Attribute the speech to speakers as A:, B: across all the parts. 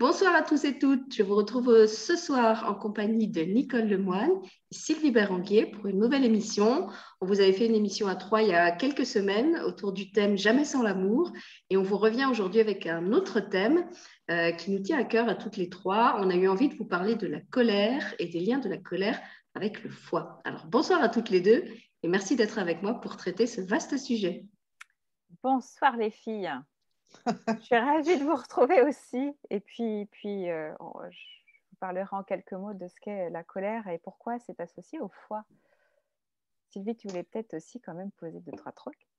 A: Bonsoir à tous et toutes. Je vous retrouve ce soir en compagnie de Nicole Lemoine et Sylvie Béranguier pour une nouvelle émission. On vous avait fait une émission à trois il y a quelques semaines autour du thème Jamais sans l'amour. Et on vous revient aujourd'hui avec un autre thème euh, qui nous tient à cœur à toutes les trois. On a eu envie de vous parler de la colère et des liens de la colère avec le foie. Alors bonsoir à toutes les deux et merci d'être avec moi pour traiter ce vaste sujet.
B: Bonsoir les filles. Je suis ravie de vous retrouver aussi. Et puis, puis euh, je vous parlerai en quelques mots de ce qu'est la colère et pourquoi c'est associé au foie. Sylvie, tu voulais peut-être aussi quand même poser deux, trois trucs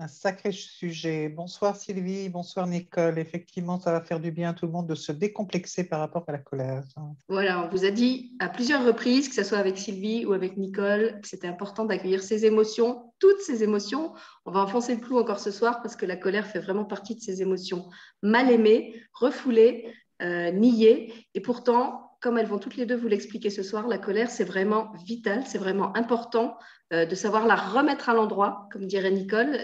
C: un sacré sujet. Bonsoir Sylvie, bonsoir Nicole. Effectivement, ça va faire du bien à tout le monde de se décomplexer par rapport à la colère.
A: Voilà, on vous a dit à plusieurs reprises, que ce soit avec Sylvie ou avec Nicole, que c'était important d'accueillir ces émotions, toutes ces émotions. On va enfoncer le clou encore ce soir parce que la colère fait vraiment partie de ces émotions mal aimées, refoulées, euh, niées. Et pourtant, comme elles vont toutes les deux vous l'expliquer ce soir, la colère, c'est vraiment vital, c'est vraiment important euh, de savoir la remettre à l'endroit, comme dirait Nicole,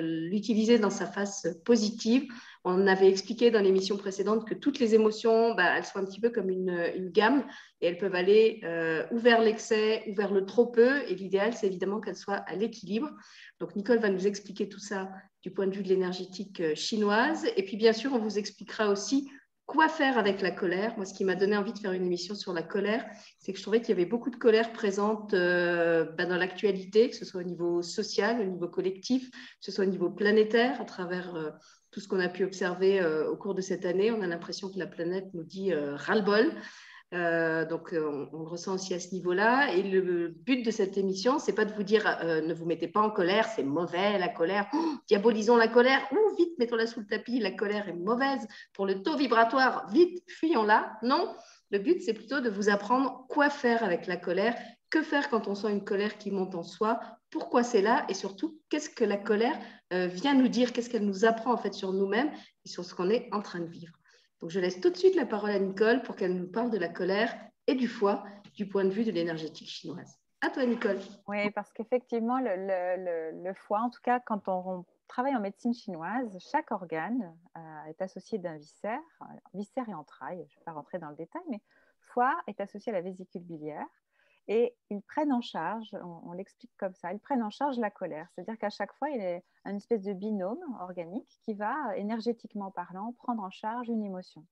A: l'utiliser dans sa face positive. On avait expliqué dans l'émission précédente que toutes les émotions, bah, elles sont un petit peu comme une, gamme et elles peuvent aller euh, ou vers l'excès ou vers le trop peu. Et l'idéal, c'est évidemment qu'elles soient à l'équilibre. Donc, Nicole va nous expliquer tout ça du point de vue de l'énergétique euh, chinoise. Et puis, bien sûr, on vous expliquera aussi Quoi faire avec la colère Moi, ce qui m'a donné envie de faire une émission sur la colère, c'est que je trouvais qu'il y avait beaucoup de colère présente euh, bah, dans l'actualité, que ce soit au niveau social, au niveau collectif, que ce soit au niveau planétaire, à travers euh, tout ce qu'on a pu observer euh, au cours de cette année. On a l'impression que la planète nous dit ras-le-bol. Euh, donc, euh, on, le ressent aussi à ce niveau-là. Et le but de cette émission, c'est pas de vous dire euh, ne vous mettez pas en colère, c'est mauvais la colère, oh, diabolisons la colère, ou vite mettons-la sous le tapis, la colère est mauvaise. Pour le taux vibratoire, vite fuyons-la. Non, le but, c'est plutôt de vous apprendre quoi faire avec la colère, que faire quand on sent une colère qui monte en soi, pourquoi c'est là, et surtout, qu'est-ce que la colère vient nous dire, qu'est-ce qu'elle nous apprend en fait sur nous-mêmes et sur ce qu'on est en train de vivre? Donc, je laisse tout de suite la parole à Nicole pour qu'elle nous parle de la colère et du foie du point de vue de l'énergétique chinoise. À toi, Nicole.
B: Oui, parce qu'effectivement, le, foie, en tout cas, quand on, travaille en médecine chinoise, chaque organe euh, est associé d'un viscère, viscère et entrailles. Je ne vais pas rentrer dans le détail, mais foie est associé à la vésicule biliaire et ils prennent en charge, on, l'explique comme ça, ils prennent en charge la colère. C'est-à-dire qu'à chaque fois, il a une espèce de binôme organique qui va, énergétiquement parlant, prendre en charge une émotion.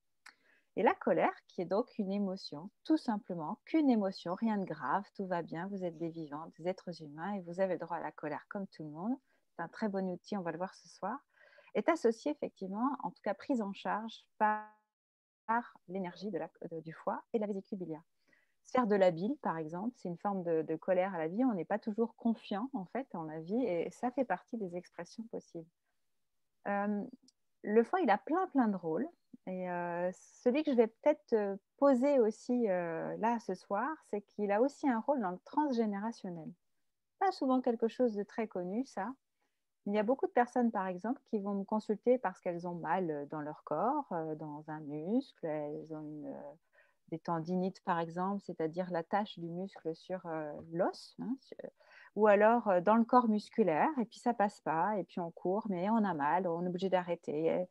B: Et la colère, qui est donc une émotion, tout simplement qu'une émotion, rien de grave, tout va bien, vous êtes des vivants, des êtres humains et vous avez le droit à la colère comme tout le monde. C'est un très bon outil, on va le voir ce soir, est associé effectivement, en tout cas prise en charge par, l'énergie du foie et de la vésicule biliaire faire de la bile, par exemple, c'est une forme de, colère à la vie. On n'est pas toujours confiant, en fait, en la vie, et ça fait partie des expressions possibles. Euh, le foie, il a plein, plein de rôles. Et euh, celui que je vais peut-être euh, poser aussi là ce soir, c'est qu'il a aussi un rôle dans le transgénérationnel. Pas souvent quelque chose de très connu, ça. Il y a beaucoup de personnes, par exemple, qui vont me consulter parce qu'elles ont mal dans leur corps, dans un muscle, elles ont une des tendinites par exemple, c'est-à-dire la tâche du muscle sur euh, l'os, hein, ou alors euh, dans le corps musculaire, et puis ça passe pas, et puis on court, mais on a mal, on est obligé d'arrêter.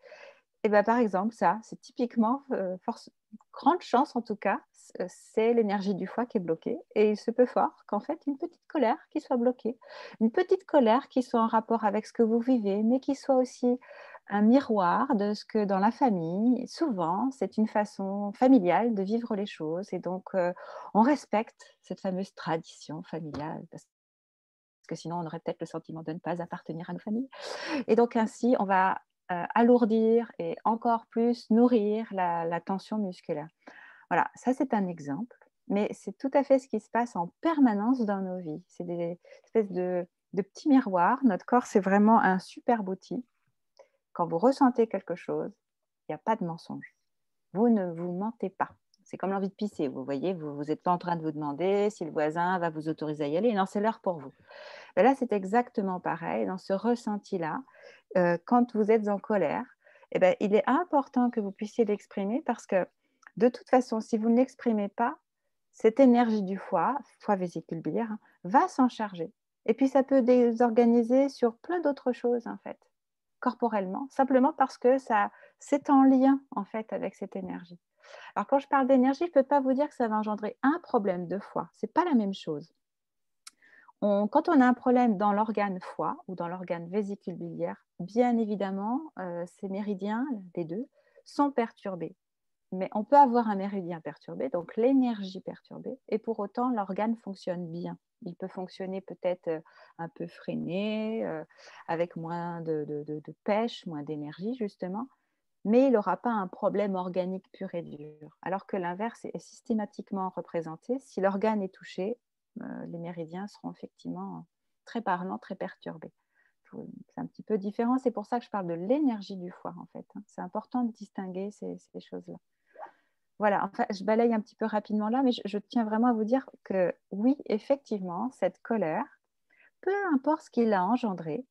B: Et, ben, par exemple, ça, c'est typiquement, euh, force, grande chance en tout cas, c'est l'énergie du foie qui est bloquée. Et il se peut fort qu'en fait, une petite colère qui soit bloquée, une petite colère qui soit en rapport avec ce que vous vivez, mais qui soit aussi un miroir de ce que dans la famille, souvent, c'est une façon familiale de vivre les choses. Et donc, euh, on respecte cette fameuse tradition familiale. Parce que sinon, on aurait peut-être le sentiment de ne pas appartenir à nos familles. Et donc, ainsi, on va euh, alourdir et encore plus nourrir la, tension musculaire. Voilà, ça c'est un exemple, mais c'est tout à fait ce qui se passe en permanence dans nos vies. C'est des espèces de, de petits miroirs. Notre corps, c'est vraiment un super outil quand vous ressentez quelque chose, il n'y a pas de mensonge. Vous ne vous mentez pas. C'est comme l'envie de pisser. Vous voyez, vous n'êtes pas en train de vous demander si le voisin va vous autoriser à y aller. Non, c'est l'heure pour vous. Ben là, c'est exactement pareil. Dans ce ressenti-là, euh, quand vous êtes en colère, eh ben, il est important que vous puissiez l'exprimer parce que de toute façon, si vous ne l'exprimez pas, cette énergie du foie, foie vésicule biliaire, hein, va s'en charger. Et puis, ça peut désorganiser sur plein d'autres choses, en fait. Corporellement, simplement parce que ça, c'est en lien en fait avec cette énergie. Alors quand je parle d'énergie, je ne peux pas vous dire que ça va engendrer un problème de foie. Ce n'est pas la même chose. quand on a un problème dans l'organe foie ou dans l'organe vésicule biliaire, bien évidemment, euh, ces méridiens des deux sont perturbés. Mais on peut avoir un méridien perturbé, donc l'énergie perturbée, et pour autant l'organe fonctionne bien. Il peut fonctionner peut-être euh, un peu freiné, euh, avec moins de, pêche, moins d'énergie justement, mais il n'aura pas un problème organique pur et dur. Alors que l'inverse est systématiquement représenté. Si l'organe est touché, euh, les méridiens seront effectivement très parlants, très perturbés. C'est un petit peu différent, c'est pour ça que je parle de l'énergie du foie en fait. Hein. C'est important de distinguer ces choses-là voilà, enfin, je balaye un petit peu rapidement là, mais je, tiens vraiment à vous dire que oui, effectivement, cette colère, peu importe ce qu'il a engendré,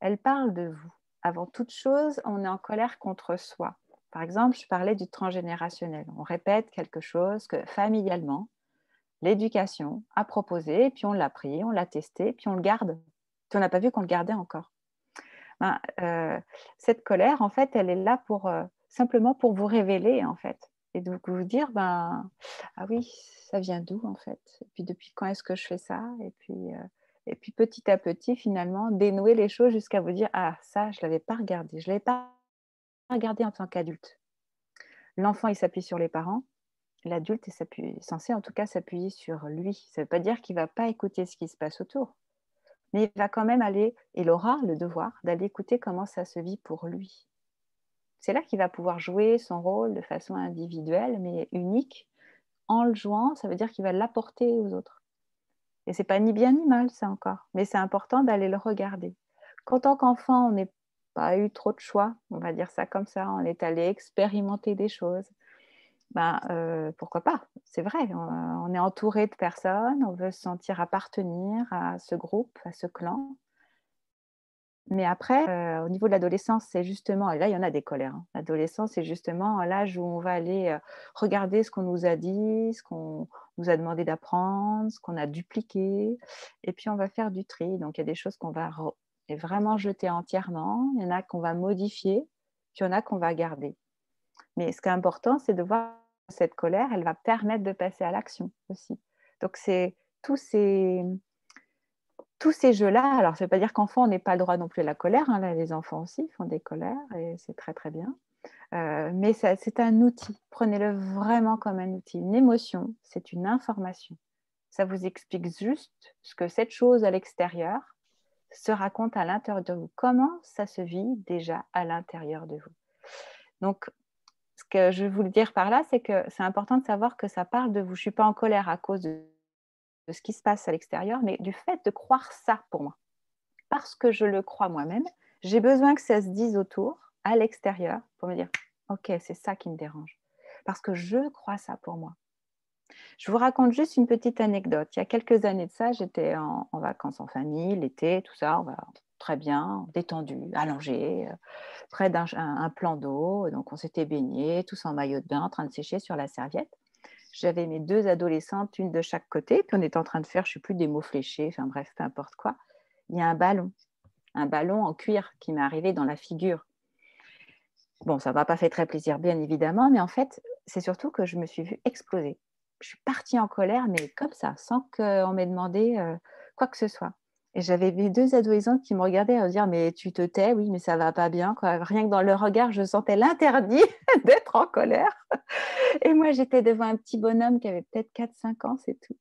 B: elle parle de vous. Avant toute chose, on est en colère contre soi. Par exemple, je parlais du transgénérationnel. On répète quelque chose que familialement, l'éducation a proposé, puis on l'a pris, on l'a testé, puis on le garde. Puis on n'a pas vu qu'on le gardait encore. Ben, euh, cette colère, en fait, elle est là pour euh, simplement pour vous révéler, en fait et donc vous dire, ben, ah oui, ça vient d'où en fait? Et puis depuis quand est-ce que je fais ça? Et puis, euh, et puis petit à petit, finalement, dénouer les choses jusqu'à vous dire, ah ça, je ne l'avais pas regardé. Je ne l'avais pas regardé en tant qu'adulte. L'enfant, il s'appuie sur les parents. L'adulte est, censé en tout cas s'appuyer sur lui. Ça ne veut pas dire qu'il ne va pas écouter ce qui se passe autour. Mais il va quand même aller, il aura le devoir d'aller écouter comment ça se vit pour lui c'est là qu'il va pouvoir jouer son rôle de façon individuelle, mais unique. En le jouant, ça veut dire qu'il va l'apporter aux autres. Et c'est pas ni bien ni mal, ça encore. Mais c'est important d'aller le regarder. Qu'en tant qu'enfant, on n'a pas eu trop de choix, on va dire ça comme ça, on est allé expérimenter des choses. Ben, euh, pourquoi pas? C'est vrai, on, est entouré de personnes, on veut se sentir appartenir à ce groupe, à ce clan. Mais après, euh, au niveau de l'adolescence, c'est justement, et là il y en a des colères, hein. l'adolescence c'est justement l'âge où on va aller euh, regarder ce qu'on nous a dit, ce qu'on nous a demandé d'apprendre, ce qu'on a dupliqué, et puis on va faire du tri. Donc il y a des choses qu'on va vraiment jeter entièrement, il y en a qu'on va modifier, puis il y en a qu'on va garder. Mais ce qui est important, c'est de voir cette colère, elle va permettre de passer à l'action aussi. Donc c'est tous ces tous ces jeux-là, alors ça ne veut pas dire qu'enfant, on n'est pas le droit non plus à la colère. Hein, là, les enfants aussi font des colères et c'est très très bien. Euh, mais c'est un outil. Prenez-le vraiment comme un outil. Une émotion, c'est une information. Ça vous explique juste ce que cette chose à l'extérieur se raconte à l'intérieur de vous. Comment ça se vit déjà à l'intérieur de vous? Donc, ce que je veux vous dire par là, c'est que c'est important de savoir que ça parle de vous. Je ne suis pas en colère à cause de de ce qui se passe à l'extérieur, mais du fait de croire ça pour moi. Parce que je le crois moi-même, j'ai besoin que ça se dise autour, à l'extérieur, pour me dire, OK, c'est ça qui me dérange. Parce que je crois ça pour moi. Je vous raconte juste une petite anecdote. Il y a quelques années de ça, j'étais en, vacances en famille, l'été, tout ça, on va très bien, détendu, allongé, euh, près d'un plan d'eau. Donc on s'était baigné, tous en maillot de bain, en train de sécher sur la serviette. J'avais mes deux adolescentes, une de chaque côté, puis on était en train de faire, je ne sais plus, des mots fléchés, enfin bref, peu importe quoi. Il y a un ballon, un ballon en cuir qui m'est arrivé dans la figure. Bon, ça ne m'a pas fait très plaisir, bien évidemment, mais en fait, c'est surtout que je me suis vue exploser. Je suis partie en colère, mais comme ça, sans qu'on m'ait demandé euh, quoi que ce soit. Et j'avais mes deux adolescentes qui me regardaient à dire Mais tu te tais, oui, mais ça va pas bien. Rien que dans le regard, je sentais l'interdit d'être en colère. Et moi, j'étais devant un petit bonhomme qui avait peut-être 4-5 ans, c'est tout.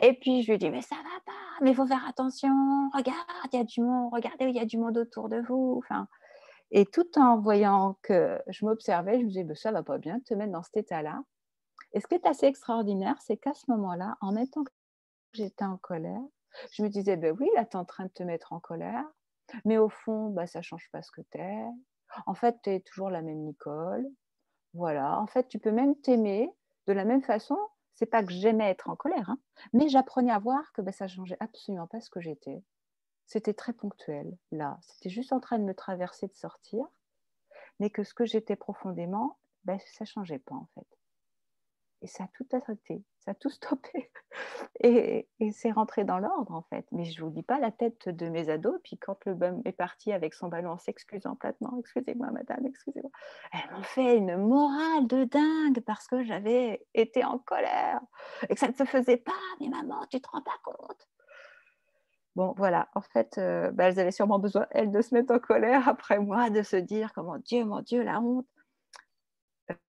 B: Et puis je lui dit Mais ça va pas, mais il faut faire attention. Regarde, il y a du monde, regardez, il y a du monde autour de vous. Enfin, et tout en voyant que je m'observais, je me disais bah, Ça va pas bien de te mettre dans cet état-là. Et ce qui est assez extraordinaire, c'est qu'à ce moment-là, en même temps que j'étais en colère, je me disais, ben oui, là, tu es en train de te mettre en colère, mais au fond, bah, ça ne change pas ce que tu es. En fait, tu es toujours la même Nicole. Voilà, en fait, tu peux même t'aimer de la même façon. C'est pas que j'aimais être en colère, hein, mais j'apprenais à voir que ben, ça changeait absolument pas ce que j'étais. C'était très ponctuel, là. C'était juste en train de me traverser, de sortir, mais que ce que j'étais profondément, ben, ça changeait pas, en fait. Et ça a tout arrêté. Ça a tout stoppé. Et, c'est rentré dans l'ordre, en fait. Mais je ne vous dis pas la tête de mes ados. Puis quand le bum est parti avec son ballon en s'excusant platement, excusez-moi, madame, excusez-moi, elles m'ont fait une morale de dingue parce que j'avais été en colère et que ça ne se faisait pas. Mais maman, tu te rends pas compte Bon, voilà, en fait, euh, bah, elles avaient sûrement besoin, elles, de se mettre en colère après moi, de se dire, comment Dieu, mon Dieu, la honte.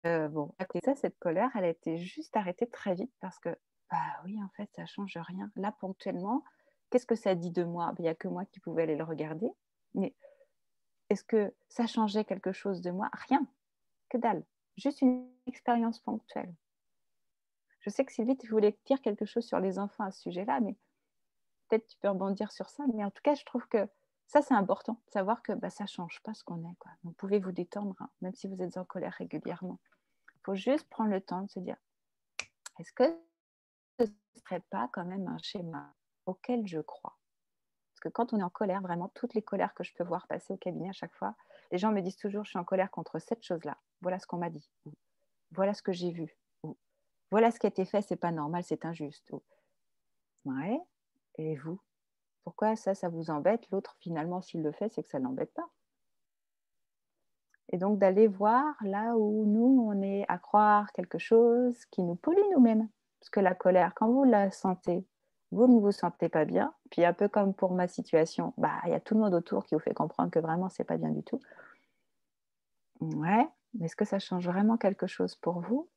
B: Euh, bon, à côté ça, cette colère, elle a été juste arrêtée très vite parce que, bah oui, en fait, ça change rien. Là, ponctuellement, qu'est-ce que ça dit de moi? Il n'y a que moi qui pouvais aller le regarder. Mais est-ce que ça changeait quelque chose de moi? Rien. Que dalle. Juste une expérience ponctuelle. Je sais que Sylvie, tu voulais dire quelque chose sur les enfants à ce sujet-là, mais peut-être tu peux rebondir sur ça. Mais en tout cas, je trouve que ça, c'est important, savoir que bah, ça ne change pas ce qu'on est. Quoi. Vous pouvez vous détendre, hein, même si vous êtes en colère régulièrement. Faut juste prendre le temps de se dire, est-ce que ce ne serait pas quand même un schéma auquel je crois? Parce que quand on est en colère, vraiment, toutes les colères que je peux voir passer au cabinet à chaque fois, les gens me disent toujours, je suis en colère contre cette chose-là. Voilà ce qu'on m'a dit. Voilà ce que j'ai vu. Voilà ce qui a été fait, c'est pas normal, c'est injuste. Ouais. Et vous? Pourquoi ça, ça vous embête? L'autre, finalement, s'il le fait, c'est que ça ne l'embête pas. Et donc d'aller voir là où nous, on est à croire quelque chose qui nous pollue nous-mêmes. Parce que la colère, quand vous la sentez, vous ne vous sentez pas bien. Puis un peu comme pour ma situation, bah, il y a tout le monde autour qui vous fait comprendre que vraiment, ce n'est pas bien du tout. Ouais, mais est-ce que ça change vraiment quelque chose pour vous?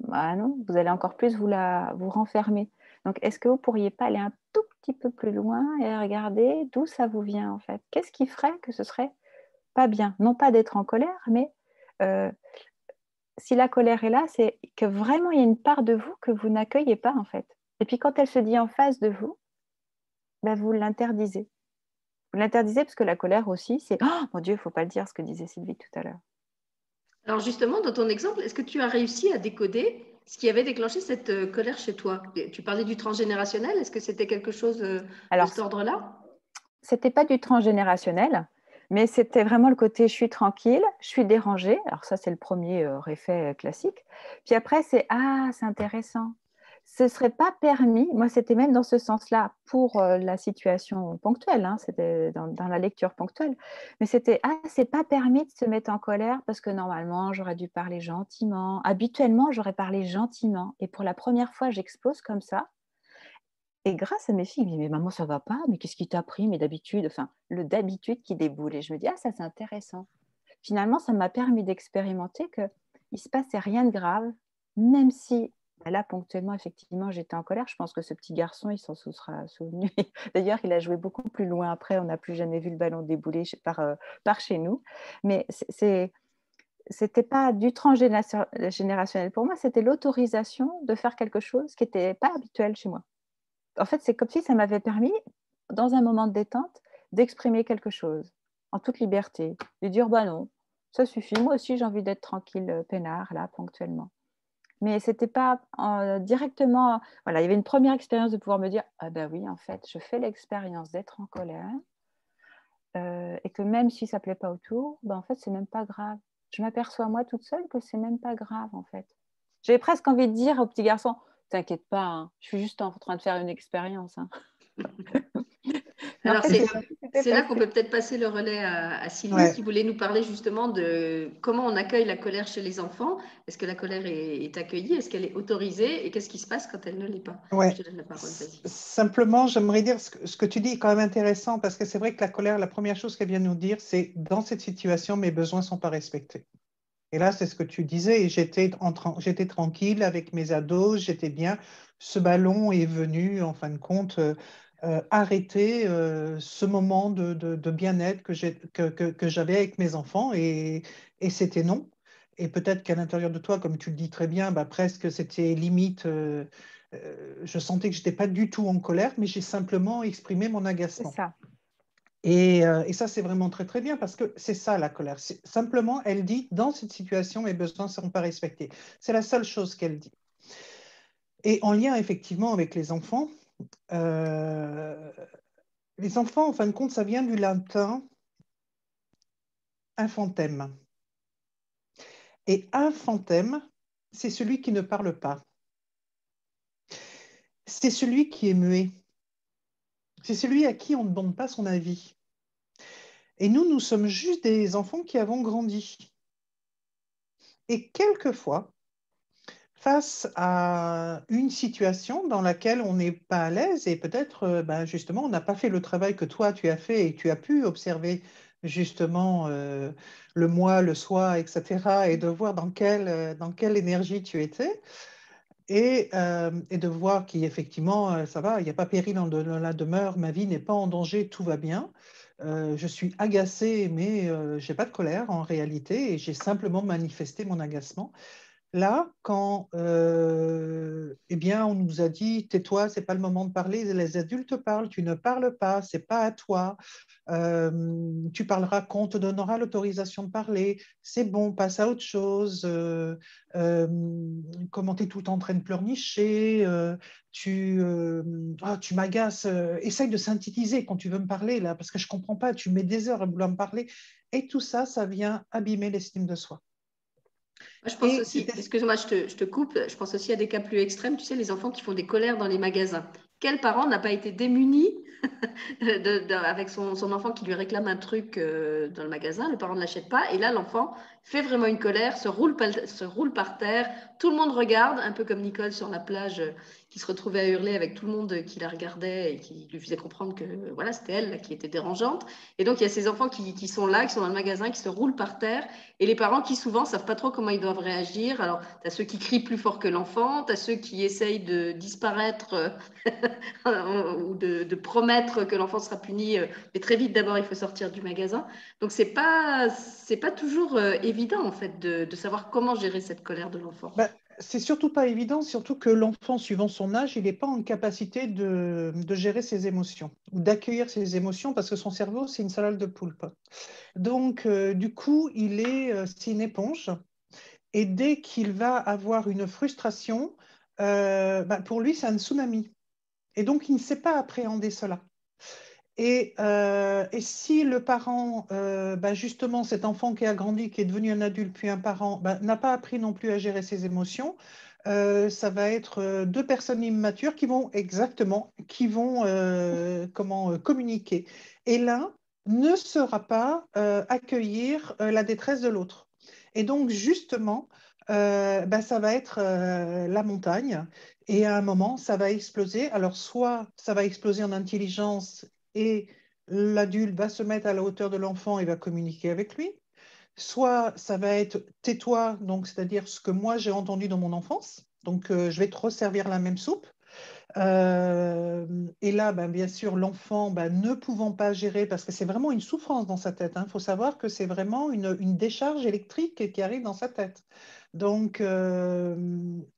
B: Bah non, vous allez encore plus vous, la, vous renfermer. Donc, est-ce que vous pourriez pas aller un tout petit peu plus loin et regarder d'où ça vous vient en fait? Qu'est-ce qui ferait que ce serait pas bien Non pas d'être en colère, mais euh, si la colère est là, c'est que vraiment il y a une part de vous que vous n'accueillez pas en fait. Et puis quand elle se dit en face de vous, ben, vous l'interdisez. Vous l'interdisez parce que la colère aussi, c'est Oh mon Dieu, il ne faut pas le dire, ce que disait Sylvie tout à l'heure.
A: Alors justement, dans ton exemple, est-ce que tu as réussi à décoder ce qui avait déclenché cette euh, colère chez toi? Tu parlais du transgénérationnel. Est-ce que c'était quelque chose euh, de cet ordre-là?
B: C'était pas du transgénérationnel, mais c'était vraiment le côté je suis tranquille, je suis dérangée. Alors ça, c'est le premier euh, effet classique. Puis après, c'est ah, c'est intéressant. Ce ne serait pas permis, moi c'était même dans ce sens-là pour euh, la situation ponctuelle, hein, c'était dans, la lecture ponctuelle, mais c'était ah c'est pas permis de se mettre en colère parce que normalement j'aurais dû parler gentiment, habituellement j'aurais parlé gentiment. Et pour la première fois j'explose comme ça et grâce à mes filles, je me dis mais maman ça va pas, mais qu'est-ce qui t'a pris, mais d'habitude, enfin le d'habitude qui déboule et je me dis ah ça c'est intéressant. Finalement ça m'a permis d'expérimenter que il se passait rien de grave, même si bah, là, ponctuellement, effectivement, j'étais en colère. Je pense que ce petit garçon, il s'en sera souvenu. D'ailleurs, il a joué beaucoup plus loin après. On n'a plus jamais vu le ballon débouler par, euh, par chez nous. Mais c'est c'était pas du transgénérationnel pour moi, c'était l'autorisation de faire quelque chose qui n'était pas habituel chez moi. En fait, c'est comme si ça m'avait permis, dans un moment de détente, d'exprimer quelque chose en toute liberté, de dire bah non, ça suffit. Moi aussi, j'ai envie d'être tranquille, euh, peinard, là, ponctuellement mais c'était pas euh, directement. Voilà, il y avait une première expérience de pouvoir me dire ah ben oui, en fait, je fais l'expérience d'être en colère euh, et que même si ça plaît pas autour, ben en fait, c'est même pas grave. Je m'aperçois moi toute seule que c'est même pas grave en fait. J'avais presque envie de dire au petit garçon T'inquiète pas, hein, je suis juste en train de faire une expérience. Hein.
A: Alors, c'est là qu'on peut peut-être passer le relais à, Sylvie qui voulait nous parler justement de comment on accueille la colère chez les enfants. Est-ce que la colère est, accueillie? Est-ce qu'elle est autorisée? Et qu'est-ce qui se passe quand elle ne l'est pas?
C: Je te donne la parole, Simplement, j'aimerais dire ce que, ce que, tu dis est quand même intéressant parce que c'est vrai que la colère, la première chose qu'elle vient nous dire, c'est dans cette situation, mes besoins ne sont pas respectés. Et là, c'est ce que tu disais, j'étais tranquille avec mes ados, j'étais bien. Ce ballon est venu, en fin de compte, euh, euh, arrêter euh, ce moment de, bien-être que, j'avais avec mes enfants et, c'était non. Et peut-être qu'à l'intérieur de toi, comme tu le dis très bien, bah, presque c'était limite, euh, je sentais que je n'étais pas du tout en colère, mais j'ai simplement exprimé mon agacement. Ça. Et, et, ça, c'est vraiment très, très bien parce que c'est ça la colère. Simplement, elle dit, dans cette situation, mes besoins ne seront pas respectés. C'est la seule chose qu'elle dit. Et en lien effectivement avec les enfants, euh, les enfants, en fin de compte, ça vient du latin infantem. Et infantem, c'est celui qui ne parle pas. c'est celui qui est muet. C'est celui à qui on ne demande pas son avis. Et nous, nous sommes juste des enfants qui avons grandi. Et quelquefois, face à une situation dans laquelle on n'est pas à l'aise et peut-être ben, justement on n'a pas fait le travail que toi tu as fait et tu as pu observer justement euh, le moi, le soi, etc. et de voir dans quelle, euh, dans quelle énergie tu étais et, et de voir qu'effectivement ça va, il n'y a pas péril dans, la demeure, ma vie n'est pas en danger, tout va bien. je suis agacée, mais je n'ai pas de colère en réalité et j'ai simplement manifesté mon agacement. Là, quand euh, eh on nous a dit tais-toi, c'est pas le moment de parler, les adultes parlent, tu ne parles pas, c'est pas à toi, euh, tu parleras quand on te donnera l'autorisation de parler, c'est bon, passe à autre chose, euh, comment tu es tout en train de pleurnicher, tu, ah, tu m'agaces, essaye de synthétiser quand tu veux me parler parce que je comprends pas, tu mets des heures à vouloir me parler, et tout ça, ça vient abîmer l'estime de soi
A: je pense aussi, excuse-moi, je te, je te, coupe, je pense aussi à des cas plus extrêmes, tu sais, les enfants qui font des colères dans les magasins. Quel parent n'a pas été démuni avec son, son, enfant qui lui réclame un truc euh, dans le magasin, le parent ne l'achète pas, et là, l'enfant fait vraiment une colère, se roule, se roule par terre, tout le monde regarde, un peu comme Nicole sur la plage qui se retrouvait à hurler avec tout le monde qui la regardait et qui lui faisait comprendre que voilà, c'était elle qui était dérangeante. Et donc, il y a ces enfants qui, sont là, qui sont dans le magasin, qui se roulent par terre, et les parents qui souvent savent pas trop comment ils doivent réagir. Alors, tu as ceux qui crient plus fort que l'enfant, tu as ceux qui essayent de disparaître ou de, promettre que l'enfant sera puni, euh, mais très vite d'abord, il faut sortir du magasin. Donc, c'est pas, pas toujours euh, évident, en fait, de, de, savoir comment gérer cette colère de l'enfant.
C: Bah, c'est surtout pas évident, surtout que l'enfant, suivant son âge, il n'est pas en capacité de, gérer ses émotions ou d'accueillir ses émotions parce que son cerveau, c'est une salade de poulpe. Donc, euh, du coup, il est, euh, c'est une éponge. Et dès qu'il va avoir une frustration, euh, bah, pour lui, c'est un tsunami. Et donc, il ne sait pas appréhender cela. Euh, et, si le parent, euh, bah, justement, cet enfant qui a grandi, qui est devenu un adulte, puis un parent, bah, n'a pas appris non plus à gérer ses émotions, euh, ça va être deux personnes immatures qui vont exactement, qui vont comment communiquer. Et l'un ne sera pas accueillir la détresse de l'autre. Et donc, justement, bah, ça va être la montagne. Et à un moment, ça va exploser. Alors, soit ça va exploser en intelligence et l'adulte va se mettre à la hauteur de l'enfant et va communiquer avec lui. Soit ça va être tais-toi, donc c'est-à-dire ce que moi j'ai entendu dans mon enfance. Donc euh, je vais te resservir la même soupe. Euh, et là, ben, bien sûr, l'enfant ben, ne pouvant pas gérer, parce que c'est vraiment une souffrance dans sa tête. Il hein. faut savoir que c'est vraiment une, décharge électrique qui arrive dans sa tête. Donc, euh,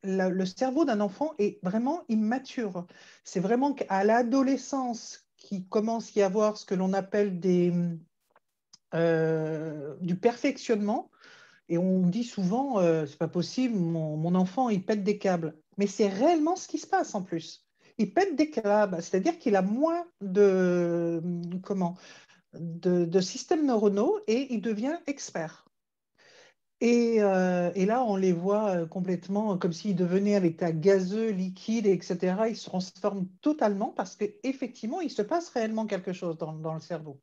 C: le cerveau d'un enfant est vraiment immature. C'est vraiment qu'à l'adolescence commence à y avoir ce que l'on appelle euh, du perfectionnement. Et on dit souvent, euh, c'est pas possible, mon, enfant, il pète des câbles. Mais c'est réellement ce qui se passe en plus. Il pète des câbles, c'est-à-dire qu'il a moins de, comment, de, de systèmes neuronaux et il devient expert. Euh, et, là, on les voit euh, complètement comme s'ils devenaient avec l'état gazeux, liquide, etc. Ils se transforment totalement parce qu'effectivement, il se passe réellement quelque chose dans, le cerveau.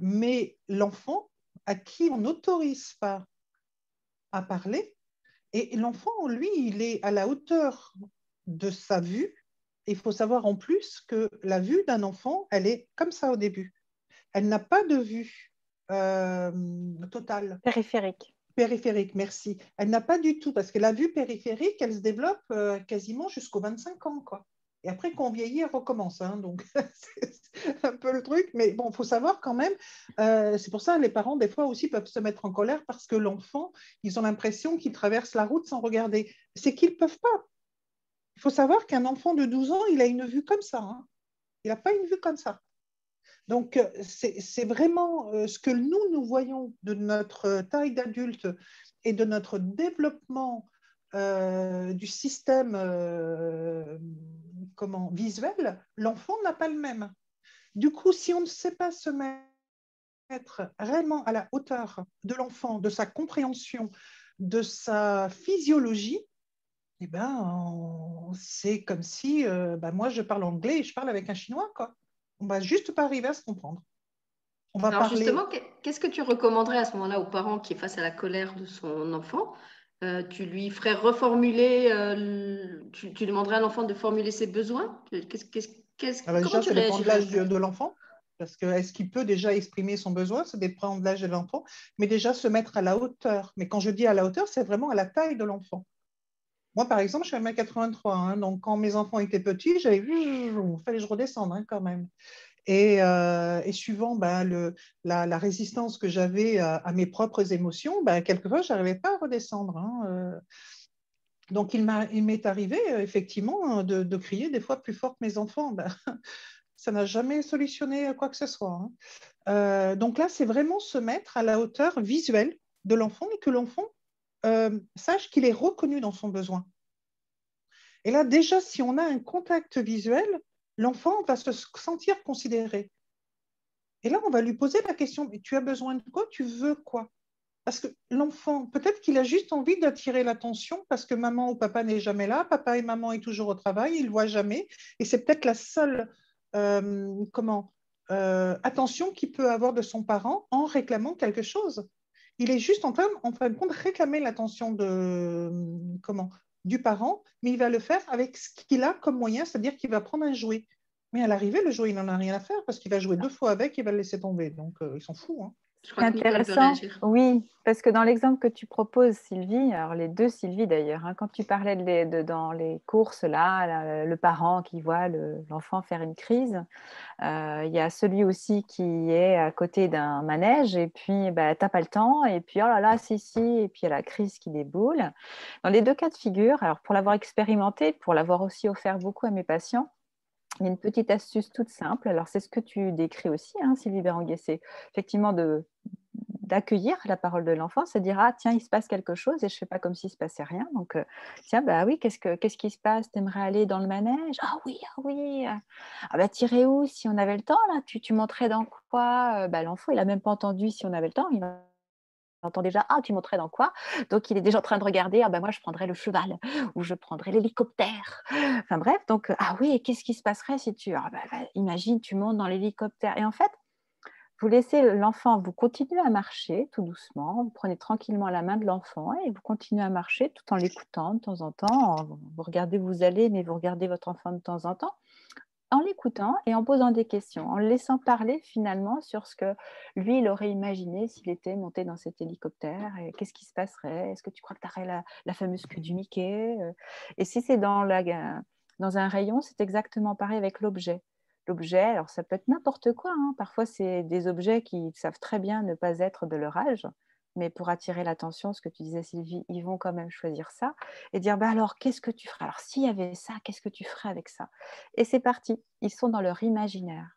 C: Mais l'enfant à qui on n'autorise pas à parler, et l'enfant, lui, il est à la hauteur de sa vue. Il faut savoir en plus que la vue d'un enfant, elle est comme ça au début. Elle n'a pas de vue euh, totale.
B: Périphérique
C: périphérique, merci. Elle n'a pas du tout, parce que la vue périphérique, elle se développe euh, quasiment jusqu'aux 25 ans. Quoi. Et après qu'on vieillit, elle recommence. Hein, donc, c'est un peu le truc. Mais bon, il faut savoir quand même, euh, c'est pour ça les parents, des fois aussi, peuvent se mettre en colère parce que l'enfant, ils ont l'impression qu'il traverse la route sans regarder. C'est qu'ils ne peuvent pas. Il faut savoir qu'un enfant de 12 ans, il a une vue comme ça. Hein. Il n'a pas une vue comme ça. Donc, euh, c'est vraiment euh, ce que nous, nous voyons de notre taille d'adulte et de notre développement euh, du système visuel, l'enfant n'a pas le même. Du coup, si on ne sait pas se mettre réellement à la hauteur de l'enfant, de sa compréhension, de sa physiologie, eh ben, c'est comme si bah, moi, je parle anglais et je parle avec un chinois. Quoi. On va juste pas arriver à se comprendre.
A: On va Alors justement, qu'est-ce que tu recommanderais à ce moment-là aux parents qui est face à la colère de son enfant? Euh, Tu lui ferais reformuler, euh, tu, demanderais à l'enfant de formuler ses besoins? Qu'est-ce, qu'est-ce,
C: ah bah Déjà, ça dépend de l'âge de, l'enfant. Parce que est-ce qu'il peut déjà exprimer son besoin? Ça dépend de l'âge de l'enfant. Mais déjà, se mettre à la hauteur. Mais quand je dis à la hauteur, c'est vraiment à la taille de l'enfant. Moi, par exemple, je suis à 1m83. Hein, donc, quand mes enfants étaient petits, j'avais fallait que je redescende hein, quand même. Et, euh, suivant ben, la, résistance que j'avais à, mes propres émotions, ben, quelquefois, je n'arrivais pas à redescendre. Hein, euh. Donc, il m'est arrivé, euh, effectivement, de, crier des fois plus fort que mes enfants. Ben, ça n'a jamais solutionné quoi que ce soit. donc là, c'est vraiment se mettre à la hauteur visuelle de l'enfant et que l'enfant euh, sache qu'il est reconnu dans son besoin. Et là, déjà, si on a un contact visuel, l'enfant va se sentir considéré. Et là, on va lui poser la question, mais tu as besoin de quoi? Tu veux quoi? Parce que l'enfant, peut-être qu'il a juste envie d'attirer l'attention parce que maman ou papa n'est jamais là, papa et maman est toujours au travail, il ne voit jamais. Et c'est peut-être la seule euh, euh, attention qu'il peut avoir de son parent en réclamant quelque chose il est juste en train, en fin de compte, réclamer l'attention de comment du parent, mais il va le faire avec ce qu'il a comme moyen, c'est-à-dire qu'il va prendre un jouet. Mais à l'arrivée, le jouet, il n'en a rien à faire parce qu'il va jouer deux fois avec et il va le laisser tomber. Donc, euh, ils sont fous. Hein.
B: C'est intéressant. Oui, parce que dans l'exemple que tu proposes, Sylvie, alors les deux Sylvie d'ailleurs, hein, quand tu parlais de, dans les courses, là, le parent qui voit l'enfant faire une crise, euh, il y a celui aussi qui est à côté d'un manège et puis bah, tu n'as pas le temps et puis oh là là, si, si, et puis il y a la crise qui déboule. Dans les deux cas de figure, alors pour l'avoir expérimenté, pour l'avoir aussi offert beaucoup à mes patients, il y a une petite astuce toute simple. Alors, c'est ce que tu décris aussi, hein, Sylvie Béranguet, c'est effectivement d'accueillir la parole de l'enfant, c'est dire ah tiens il se passe quelque chose et je fais pas comme s'il se passait rien. Donc euh, tiens bah oui qu'est-ce que qu'est-ce qui se passe? T'aimerais aller dans le manège? Ah oui ah oui ah bah tirer où si on avait le temps là? Tu, tu montrais dans quoi? Euh, bah l'enfant il a même pas entendu si on avait le temps entend déjà Ah, tu montrais dans quoi? Donc, il est déjà en train de regarder Ah, ben moi, je prendrais le cheval ou je prendrais l'hélicoptère. Enfin, bref, donc, ah oui, qu'est-ce qui se passerait si tu. Ah, ben, ben, imagine, tu montes dans l'hélicoptère? Et en fait, vous laissez l'enfant, vous continuez à marcher tout doucement, vous prenez tranquillement la main de l'enfant et vous continuez à marcher tout en l'écoutant de temps en temps. Vous regardez où vous allez, mais vous regardez votre enfant de temps en temps en l'écoutant et en posant des questions, en le laissant parler finalement sur ce que lui, il aurait imaginé s'il était monté dans cet hélicoptère, qu'est-ce qui se passerait, est-ce que tu crois que tu aurais la, la, fameuse queue du Mickey euh? Et si c'est dans, dans un rayon, c'est exactement pareil avec l'objet. L'objet, alors ça peut être n'importe quoi, hein. parfois c'est des objets qui savent très bien ne pas être de leur âge, mais pour attirer l'attention, ce que tu disais Sylvie, ils vont quand même choisir ça et dire bah alors qu'est-ce que tu ferais? Alors s'il y avait ça, qu'est-ce que tu ferais avec ça? Et c'est parti, ils sont dans leur imaginaire.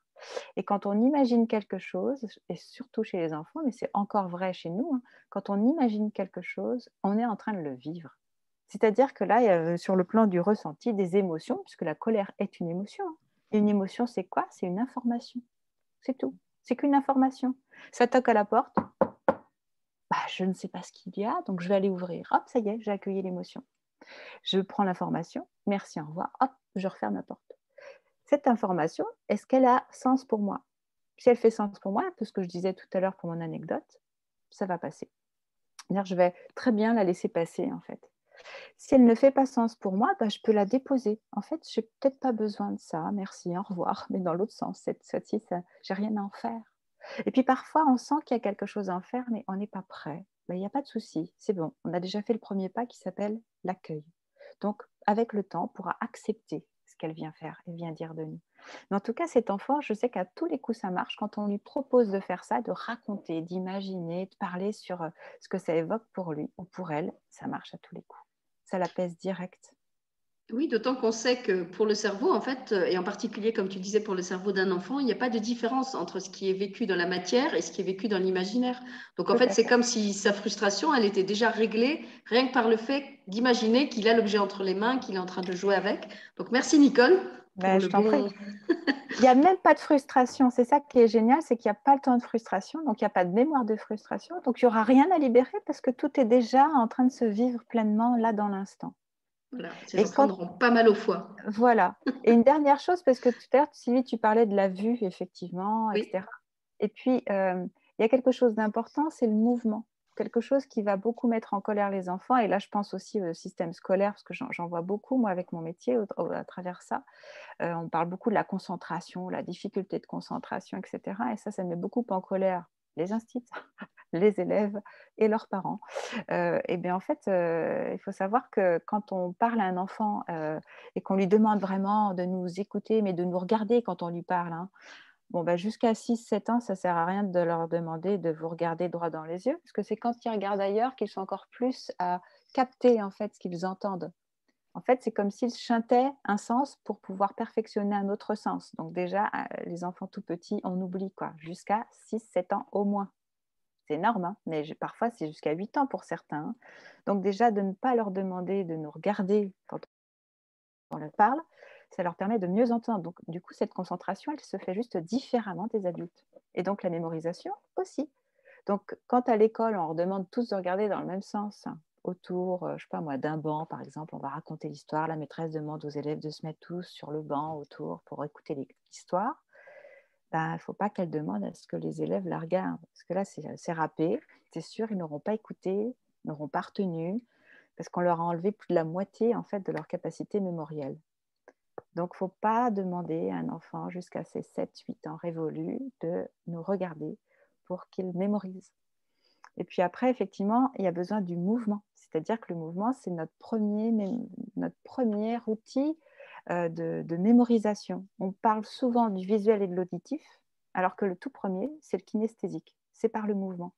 B: Et quand on imagine quelque chose, et surtout chez les enfants, mais c'est encore vrai chez nous, hein, quand on imagine quelque chose, on est en train de le vivre. C'est-à-dire que là, euh, sur le plan du ressenti, des émotions, puisque la colère est une émotion. Hein. une émotion, c'est quoi? C'est une information. C'est tout. C'est qu'une information. Ça toque à la porte, bah, je ne sais pas ce qu'il y a, donc je vais aller ouvrir. Hop, ça y est, j'ai accueilli l'émotion. Je prends l'information, merci, au revoir. Hop, je referme la porte. Cette information, est-ce qu'elle a sens pour moi? Si elle fait sens pour moi, peu ce que je disais tout à l'heure pour mon anecdote, ça va passer. Je vais très bien la laisser passer, en fait. Si elle ne fait pas sens pour moi, bah, je peux la déposer. En fait, je n'ai peut-être pas besoin de ça, merci, au revoir. Mais dans l'autre sens, cette fois-ci, j'ai rien à en faire. Et puis parfois, on sent qu'il y a quelque chose à en faire, mais on n'est pas prêt. Ben, il n'y a pas de souci, c'est bon. On a déjà fait le premier pas qui s'appelle l'accueil. Donc, avec le temps, on pourra accepter ce qu'elle vient faire et vient dire de nous. Mais en tout cas, cet enfant, je sais qu'à tous les coups, ça marche. Quand on lui propose de faire ça, de raconter, d'imaginer, de parler sur euh, ce que ça évoque pour lui ou pour elle, ça marche à tous les coups. Ça l'apaise direct.
A: Oui, d'autant qu'on sait que pour le cerveau, en fait, euh, et en particulier, comme tu disais, pour le cerveau d'un enfant, il n'y a pas de différence entre ce qui est vécu dans la matière et ce qui est vécu dans l'imaginaire. Donc, en fait, c'est comme si sa frustration, elle était déjà réglée rien que par le fait d'imaginer qu'il a l'objet entre les mains, qu'il est en train de jouer avec. Donc, merci Nicole.
B: Ben, je t'en prie. il n'y a même pas de frustration. C'est ça qui est génial, c'est qu'il n'y a pas le temps de frustration, donc il n'y a pas de mémoire de frustration, donc il n'y aura rien à libérer parce que tout est déjà en train de se vivre pleinement là dans l'instant.
A: Voilà, ces enfants n'auront pas mal au foie.
B: Voilà. Et une dernière chose, parce que tout à l'heure, Sylvie, tu parlais de la vue, effectivement, etc. Et puis, euh, il y a quelque chose d'important, c'est le mouvement. Quelque chose qui va beaucoup mettre en colère les enfants. Et là, je pense aussi au système scolaire, parce que j'en vois beaucoup, moi, avec mon métier, à travers ça. Euh, on parle beaucoup de la concentration, la difficulté de concentration, etc. Et ça, ça met beaucoup en colère les instituts, les élèves et leurs parents. Euh, bien en fait, euh, il faut savoir que quand on parle à un enfant euh, et qu'on lui demande vraiment de nous écouter, mais de nous regarder quand on lui parle, hein, bon, ben jusqu'à 6-7 ans, ça ne sert à rien de leur demander de vous regarder droit dans les yeux, parce que c'est quand ils regardent ailleurs qu'ils sont encore plus à capter en fait ce qu'ils entendent. En fait, c'est comme s'ils chantaient un sens pour pouvoir perfectionner un autre sens. Donc déjà, les enfants tout petits, on oublie quoi, jusqu'à 6-7 ans au moins. C'est énorme, hein, mais parfois c'est jusqu'à 8 ans pour certains. Donc déjà, de ne pas leur demander de nous regarder quand on leur parle, ça leur permet de mieux entendre. Donc du coup, cette concentration, elle se fait juste différemment des adultes. Et donc la mémorisation aussi. Donc quand à l'école, on leur demande tous de regarder dans le même sens autour, euh, je sais pas moi, d'un banc par exemple, on va raconter l'histoire, la maîtresse demande aux élèves de se mettre tous sur le banc autour pour écouter l'histoire il ben, ne faut pas qu'elle demande à ce que les élèves la regardent. Parce que là, c'est râpé. C'est sûr, ils n'auront pas écouté, n'auront pas retenu, parce qu'on leur a enlevé plus de la moitié en fait, de leur capacité mémorielle. Donc, il ne faut pas demander à un enfant jusqu'à ses 7-8 ans révolus de nous regarder pour qu'il mémorise. Et puis après, effectivement, il y a besoin du mouvement. C'est-à-dire que le mouvement, c'est notre premier, outil euh, de, mémorisation. On parle souvent du visuel et de l'auditif, alors que le tout premier, c'est le kinesthésique, c'est par le mouvement.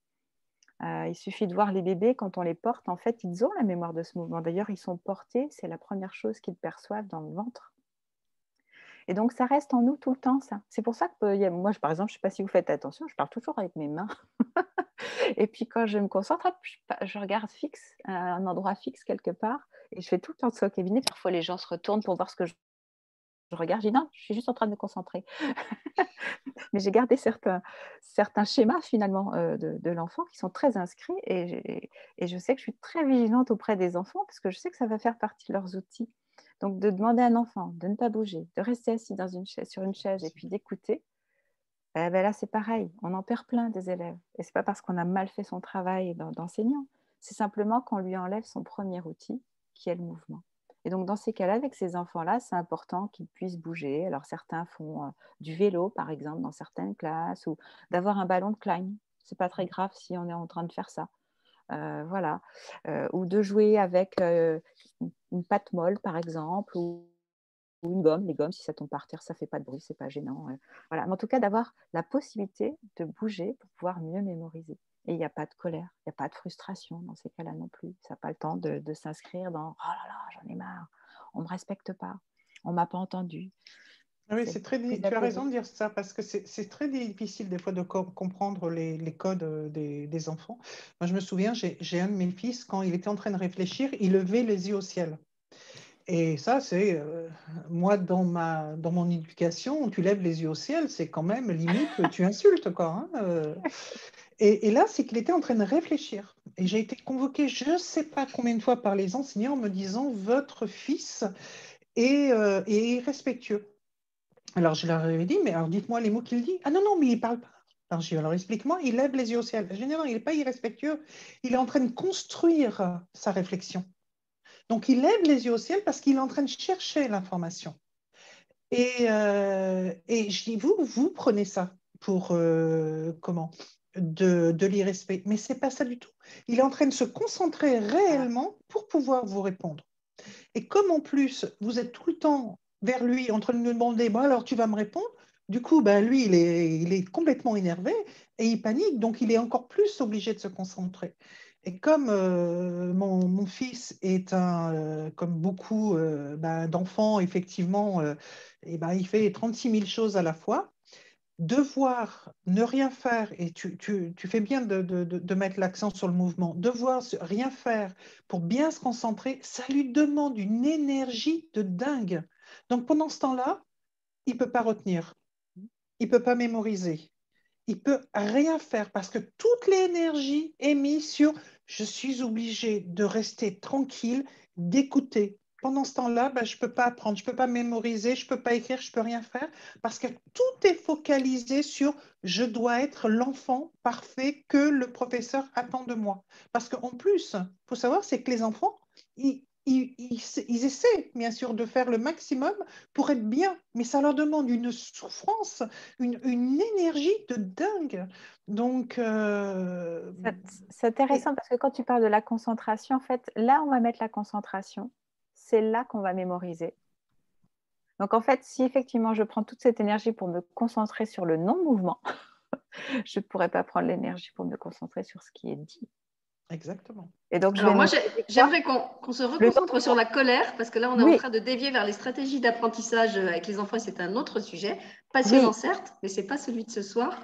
B: Euh, il suffit de voir les bébés, quand on les porte, en fait, ils ont la mémoire de ce mouvement. D'ailleurs, ils sont portés, c'est la première chose qu'ils perçoivent dans le ventre. Et donc, ça reste en nous tout le temps, ça. C'est pour ça que euh, moi, par exemple, je ne sais pas si vous faites attention, je parle toujours avec mes mains. et puis, quand je me concentre, je regarde fixe, un endroit fixe quelque part. Et je fais tout le temps de ça au cabinet. Parfois, les gens se retournent pour voir ce que je, regarde. Je dis non, je suis juste en train de me concentrer. Mais j'ai gardé certains, schémas finalement euh, de, l'enfant qui sont très inscrits et, je sais que je suis très vigilante auprès des enfants parce que je sais que ça va faire partie de leurs outils. Donc, de demander à un enfant de ne pas bouger, de rester assis dans une chaise, sur une chaise et puis d'écouter, ben là, c'est pareil. On en perd plein des élèves. Et ce n'est pas parce qu'on a mal fait son travail d'enseignant. C'est simplement qu'on lui enlève son premier outil qui est le mouvement. Et donc, dans ces cas-là, avec ces enfants-là, c'est important qu'ils puissent bouger. Alors, certains font euh, du vélo, par exemple, dans certaines classes, ou d'avoir un ballon de climb. C'est pas très grave si on est en train de faire ça. Euh, voilà. Euh, ou de jouer avec une pâte molle, par exemple, ou, une gomme. Les gommes, si ça tombe par terre, ça fait pas de bruit, c'est pas gênant. voilà. Mais en tout cas, d'avoir la possibilité de bouger pour pouvoir mieux mémoriser. Et il n'y a pas de colère, il n'y a pas de frustration dans ces cas-là non plus. Ça n'a pas le temps de, s'inscrire dans ⁇ Oh là là, j'en ai marre, on ne me respecte pas, on ne m'a pas entendu
C: Oui, c'est très tu as raison de dire ça parce que c'est très difficile des fois de comprendre les, les codes euh, des, des, enfants. Moi, je me souviens, j'ai un de mes fils, quand il était en train de réfléchir, il levait les yeux au ciel. Et ça, c'est euh, moi dans ma dans mon éducation, tu lèves les yeux au ciel, c'est quand même limite tu insultes quoi. Hein, euh. Et, là, c'est qu'il était en train de réfléchir. Et j'ai été convoquée, je ne sais pas combien de fois par les enseignants en me disant votre fils est, euh, irrespectueux. Alors je leur ai dit, mais alors dites-moi les mots qu'il dit. Ah non, non, mais il ne parle pas. Alors alors explique-moi, il lève les yeux au ciel. Généralement, il n'est pas irrespectueux, il est en train de construire sa réflexion. Donc il lève les yeux au ciel parce qu'il est en train de chercher l'information. Et, euh, et je dis, vous, vous prenez ça pour euh, comment? De, de l'irrespect. Mais ce n'est pas ça du tout. Il est en train de se concentrer réellement pour pouvoir vous répondre. Et comme en plus, vous êtes tout le temps vers lui en train de nous demander, bon alors tu vas me répondre, du coup, ben, lui, il est, il est complètement énervé et il panique, donc il est encore plus obligé de se concentrer. Et comme euh, mon, mon, fils est un, euh, comme beaucoup euh, ben, d'enfants, effectivement, et ben, il fait 36 000 choses à la fois, devoir ne rien faire, et tu, fais bien de, mettre l'accent sur le mouvement, devoir rien faire pour bien se concentrer, ça lui demande une énergie de dingue. Donc pendant ce temps-là, il ne peut pas retenir, il ne peut pas mémoriser, il peut rien faire parce que toute l'énergie est mise sur je suis obligé de rester tranquille, d'écouter, pendant ce temps-là, ben, je ne peux pas apprendre, je ne peux pas mémoriser, je ne peux pas écrire, je ne peux rien faire parce que tout est focalisé sur je dois être l'enfant parfait que le professeur attend de moi. Parce qu'en plus, il faut savoir, c'est que les enfants, ils, ils, essaient bien sûr de faire le maximum pour être bien, mais ça leur demande une souffrance, une, énergie de dingue. Donc,
B: euh, c'est intéressant parce que quand tu parles de la concentration, en fait, là on va mettre la concentration, c'est là qu'on va mémoriser. Donc en fait, si effectivement je prends toute cette énergie pour me concentrer sur le non-mouvement, je ne pourrais pas prendre l'énergie pour me concentrer sur ce qui est dit.
C: Exactement.
A: Et donc, moi, j'aimerais qu'on se reconcentre sur la colère, parce que là, on est en train de dévier vers les stratégies d'apprentissage avec les enfants, c'est un autre sujet, passionnant certes, mais ce n'est pas celui de ce soir.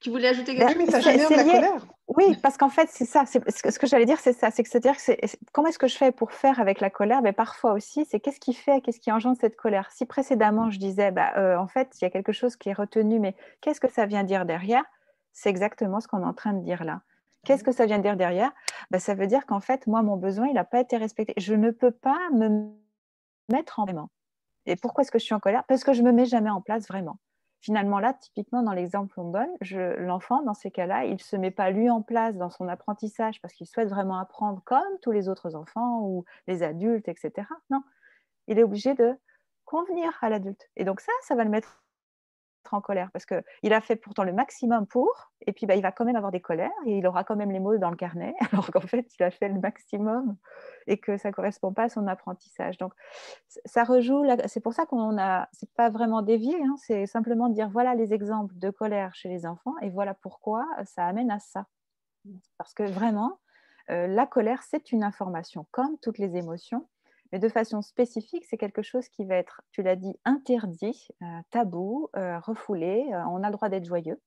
A: Tu voulais ajouter quelque
C: chose? ça génère la colère.
B: Oui, parce qu'en fait, c'est ça. Ce que j'allais dire, c'est ça. C'est que c'est-à-dire que comment est-ce que je fais pour faire avec la colère? Mais parfois aussi, c'est qu'est-ce qui fait, qu'est-ce qui engendre cette colère? Si précédemment je disais, bah, euh, en fait, il y a quelque chose qui est retenu, mais qu'est-ce que ça vient dire derrière? C'est exactement ce qu'on est en train de dire là. Qu'est-ce que ça vient dire derrière? Bah, Ça veut dire qu'en fait, moi, mon besoin, il n'a pas été respecté. Je ne peux pas me mettre en paiement. Et pourquoi est-ce que je suis en colère? Parce que je ne me mets jamais en place vraiment. Finalement, là, typiquement, dans l'exemple qu'on donne, l'enfant, dans ces cas-là, il ne se met pas lui en place dans son apprentissage parce qu'il souhaite vraiment apprendre comme tous les autres enfants ou les adultes, etc. Non, il est obligé de convenir à l'adulte. Et donc ça, ça va le mettre en colère parce qu'il a fait pourtant le maximum pour, et puis bah, il va quand même avoir des colères et il aura quand même les mots dans le carnet, alors qu'en fait, il a fait le maximum et que ça ne correspond pas à son apprentissage. Donc, ça rejoue, c'est pour ça qu'on a, c'est pas vraiment dévié, hein, c'est simplement de dire voilà les exemples de colère chez les enfants et voilà pourquoi ça amène à ça. Parce que vraiment, euh, la colère, c'est une information, comme toutes les émotions, mais de façon spécifique, c'est quelque chose qui va être, tu l'as dit, interdit, euh, tabou, euh, refoulé. Euh, on a le droit d'être joyeux.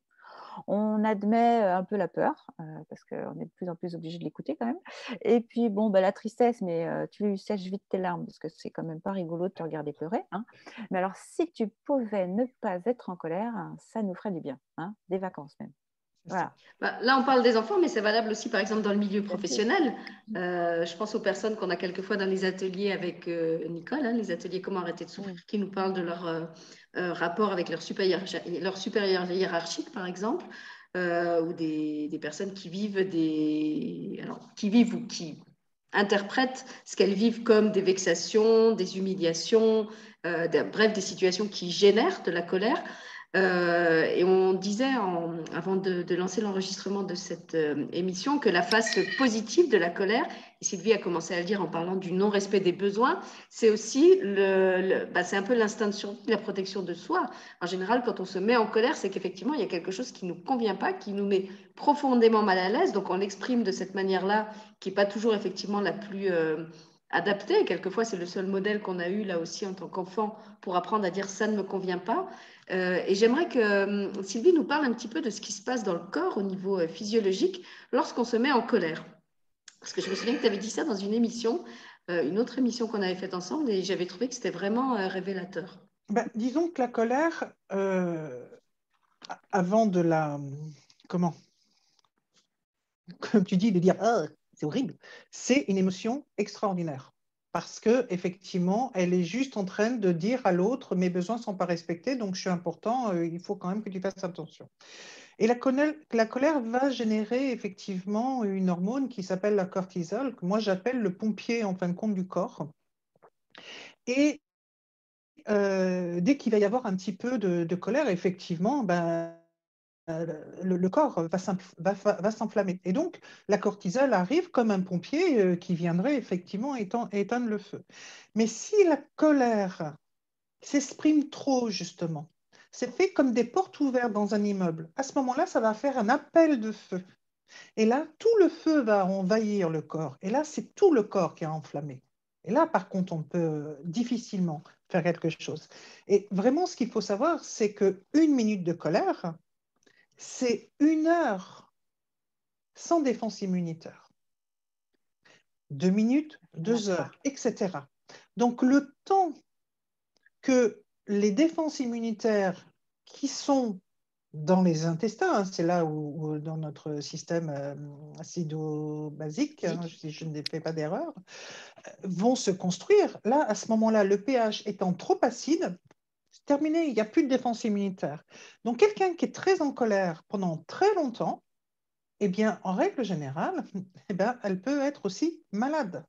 B: On admet un peu la peur, parce qu'on est de plus en plus obligé de l'écouter quand même. Et puis, bon, bah, la tristesse, mais tu sèches vite tes larmes, parce que c'est quand même pas rigolo de te regarder pleurer. Hein. Mais alors, si tu pouvais ne pas être en colère, ça nous ferait du bien, hein, des vacances même.
A: Bah, là, on parle des enfants, mais c'est valable aussi, par exemple, dans le milieu professionnel. Euh, je pense aux personnes qu'on a quelquefois dans les ateliers avec euh, Nicole, hein, les ateliers Comment arrêter de souffrir, qui nous parlent de leur euh, rapport avec leur supérieur, leur supérieur hiérarchique, par exemple, ou des, des, personnes qui vivent des, alors, qui vivent ou qui interprètent ce qu'elles vivent comme des vexations, des humiliations, bref, des situations qui génèrent de la colère. Euh, et on disait, avant de, lancer l'enregistrement de cette euh, émission, que la face positive de la colère, et Sylvie a commencé à le dire en parlant du non-respect des besoins, c'est aussi le, bah, c'est un peu l'instinct de survie, la protection de soi. En général, quand on se met en colère, c'est qu'effectivement, il y a quelque chose qui ne nous convient pas, qui nous met profondément mal à l'aise. Donc, on l'exprime de cette manière-là, qui n'est pas toujours effectivement la plus euh, adaptée. Quelquefois, c'est le seul modèle qu'on a eu là aussi en tant qu'enfant pour apprendre à dire ça ne me convient pas. Euh, et j'aimerais que euh, Sylvie nous parle un petit peu de ce qui se passe dans le corps au niveau euh, physiologique lorsqu'on se met en colère. Parce que je me souviens que tu avais dit ça dans une émission, une autre émission qu'on avait faite ensemble, et j'avais trouvé que c'était vraiment révélateur.
C: Ben, disons que la colère, avant de la... Comment? Comme tu dis, de dire ah, c'est horrible, c'est une émotion extraordinaire parce que effectivement, elle est juste en train de dire à l'autre mes besoins ne sont pas respectés, donc je suis important, euh, il faut quand même que tu fasses attention. Et la colère, va générer effectivement une hormone qui s'appelle la cortisol, que moi j'appelle le pompier en fin de compte du corps. Et euh, dès qu'il va y avoir un petit peu de, de colère, effectivement, ben, euh, le, corps va, s'enflammer. Et donc, la cortisol arrive comme un pompier euh, qui viendrait effectivement éteindre le feu. Mais si la colère s'exprime trop, justement, c'est fait comme des portes ouvertes dans un immeuble, à ce moment-là, ça va faire un appel de feu. Et là, tout le feu va envahir le corps. Et là, c'est tout le corps qui est enflammé. Et là, par contre, on peut difficilement faire quelque chose. Et vraiment, ce qu'il faut savoir, c'est qu'une minute de colère, c'est une heure sans défense immunitaire. Deux minutes, deux heures, etc. Donc le temps que les défenses immunitaires qui sont dans les intestins, hein, c'est là où, dans notre système euh, acido-basique, hein, si je ne fais pas d'erreur, euh, vont se construire. Là, à ce moment-là, le pH étant trop acide, terminé, il n'y a plus de défense immunitaire. Donc, quelqu'un qui est très en colère pendant très longtemps, eh bien, en règle générale, eh bien, elle peut être aussi malade.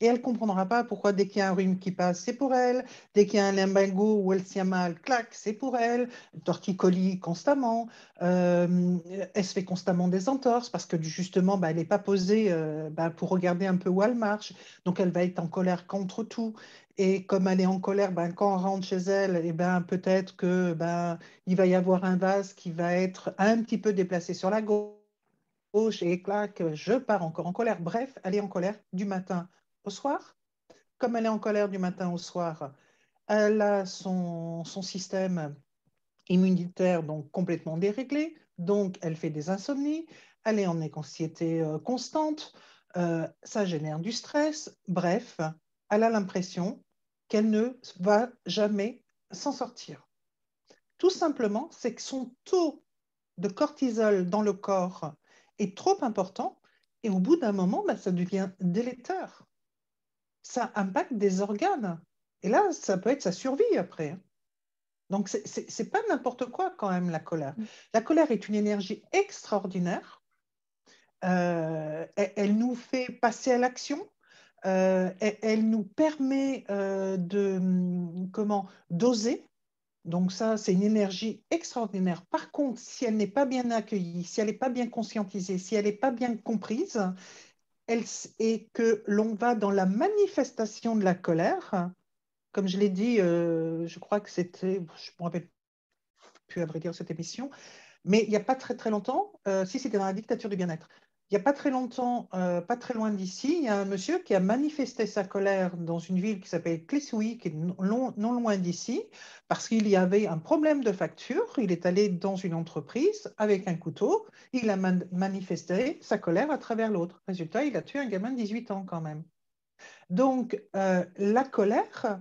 C: Et elle ne comprendra pas pourquoi dès qu'il y a un rhume qui passe, c'est pour elle. Dès qu'il y a un limbago où elle tient mal, clac, c'est pour elle. Torticolis constamment. Euh, elle se fait constamment des entorses parce que justement, bah, elle n'est pas posée euh, bah, pour regarder un peu où elle marche. Donc, elle va être en colère contre tout. Et comme elle est en colère, ben, quand on rentre chez elle, eh ben, peut-être que il va y avoir un vase qui va être un petit peu déplacé sur la gauche et clac, je pars encore en colère. Bref, elle est en colère du matin au soir. Comme elle est en colère du matin au soir, elle a son, système immunitaire donc complètement déréglé, donc elle fait des insomnies, elle est en anxiété euh, constante, euh, ça génère du stress, bref, elle a l'impression qu'elle ne va jamais s'en sortir. Tout simplement, c'est que son taux de cortisol dans le corps est trop important et au bout d'un moment, bah, ça devient délétère ça impacte des organes. Et là, ça peut être sa survie après. Donc, ce n'est pas n'importe quoi quand même la colère. Mm. La colère est une énergie extraordinaire. Euh, elle, nous fait passer à l'action. Euh, elle, nous permet euh, de comment doser. Donc ça, c'est une énergie extraordinaire. Par contre, si elle n'est pas bien accueillie, si elle n'est pas bien conscientisée, si elle n'est pas bien comprise, et que l'on va dans la manifestation de la colère, comme je l'ai dit, euh, je crois que c'était, je me rappelle plus à vrai dire cette émission, mais il n'y a pas très très longtemps, euh, si c'était dans la dictature du bien-être, il n'y a pas très longtemps, euh, pas très loin d'ici, il y a un monsieur qui a manifesté sa colère dans une ville qui s'appelle Clissoui, qui est non, loin d'ici, parce qu'il y avait un problème de facture. Il est allé dans une entreprise avec un couteau, il a manifesté sa colère à travers l'autre. Résultat, il a tué un gamin de 18 ans quand même. Donc, euh, la colère,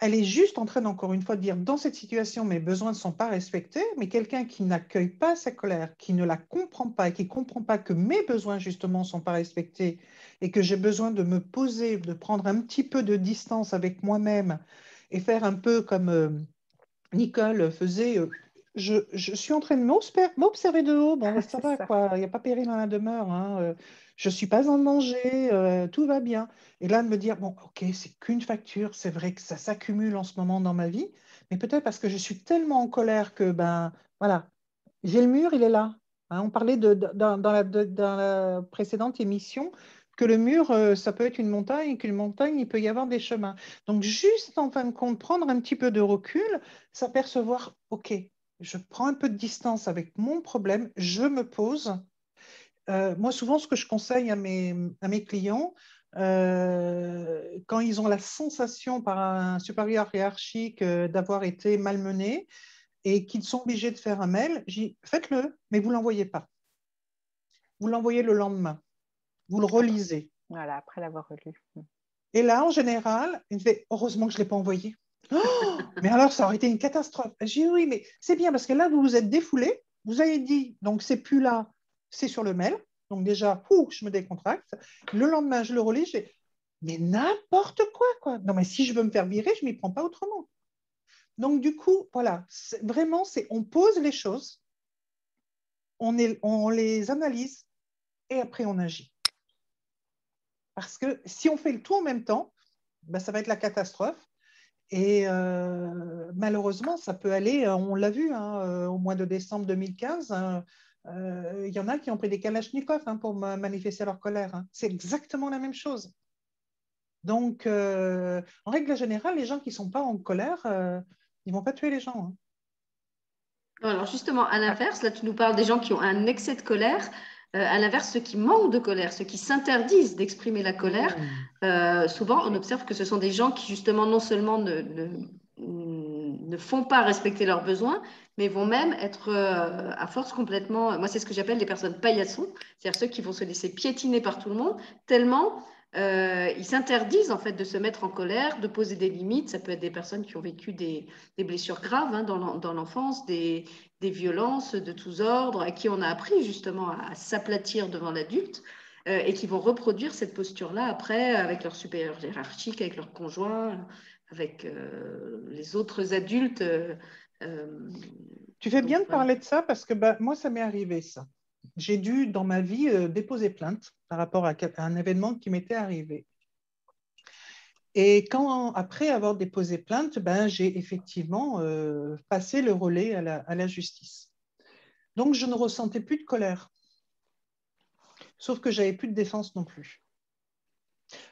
C: elle est juste en train, encore une fois, de dire dans cette situation, mes besoins ne sont pas respectés, mais quelqu'un qui n'accueille pas sa colère, qui ne la comprend pas, qui ne comprend pas que mes besoins, justement, ne sont pas respectés et que j'ai besoin de me poser, de prendre un petit peu de distance avec moi-même et faire un peu comme euh, Nicole faisait. Euh, je, suis en train de m'observer de haut. Bon, ça va, quoi. Il n'y a pas péril dans la demeure. Hein. Je ne suis pas en danger, euh, tout va bien. Et là, de me dire, bon, ok, c'est qu'une facture, c'est vrai que ça s'accumule en ce moment dans ma vie, mais peut-être parce que je suis tellement en colère que, ben, voilà, j'ai le mur, il est là. Hein, on parlait dans, la, précédente émission que le mur, euh, ça peut être une montagne, qu'une montagne, il peut y avoir des chemins. Donc, juste en fin de compte, prendre un petit peu de recul, s'apercevoir, ok, je prends un peu de distance avec mon problème, je me pose euh, moi, souvent, ce que je conseille à mes, à mes clients, euh, quand ils ont la sensation par un supérieur hiérarchique euh, d'avoir été malmenés et qu'ils sont obligés de faire un mail, je dis faites-le, mais vous ne l'envoyez pas. Vous l'envoyez le lendemain. Vous le relisez.
B: Voilà, après l'avoir relu.
C: Et là, en général, il fait heureusement que je ne l'ai pas envoyé. Oh, mais alors, ça aurait été une catastrophe. J'ai dit oui, mais c'est bien parce que là, vous vous êtes défoulé. Vous avez dit, donc c'est plus là, c'est sur le mail. Donc déjà, je me décontracte. Le lendemain, je le relis, mais n'importe quoi, quoi. Non, mais si je veux me faire virer, je ne m'y prends pas autrement. Donc du coup, voilà, vraiment, c'est on pose les choses, on, les analyse et après on agit. Parce que si on fait le tout en même temps, ben, ça va être la catastrophe. Et euh, malheureusement, ça peut aller, on l'a vu hein, euh, au mois de décembre 2015, euh, il y en a qui ont pris des kalachnikovs hein, pour manifester leur colère. Hein. C'est exactement la même chose. Donc, euh, en règle générale, les gens qui ne sont pas en colère, euh, ils ne vont pas tuer les gens. Hein.
A: Alors justement, à l'inverse, là tu nous parles des gens qui ont un excès de colère. à l'inverse, ceux qui manquent de colère, ceux qui s'interdisent d'exprimer la colère, mmh. souvent on observe que ce sont des gens qui justement non seulement ne, ne font pas respecter leurs besoins, mais vont même être euh, à force complètement. Moi, c'est ce que j'appelle les personnes paillassons, c'est-à-dire ceux qui vont se laisser piétiner par tout le monde, tellement euh, ils s'interdisent en fait de se mettre en colère, de poser des limites. Ça peut être des personnes qui ont vécu des, blessures graves hein, dans l'enfance, des, violences de tous ordres, à qui on a appris justement à, s'aplatir devant l'adulte euh, et qui vont reproduire cette posture-là après avec leur supérieur hiérarchique, avec leur conjoint, avec euh, les autres adultes.
C: tu fais bien de parler de ça parce que bah, moi, ça m'est arrivé ça j'ai dû, dans ma vie, euh, déposer plainte par rapport à, un événement qui m'était arrivé. Et quand, après avoir déposé plainte, ben, j'ai effectivement euh, passé le relais à la, justice. Donc, je ne ressentais plus de colère. Sauf que j'avais plus de défense non plus.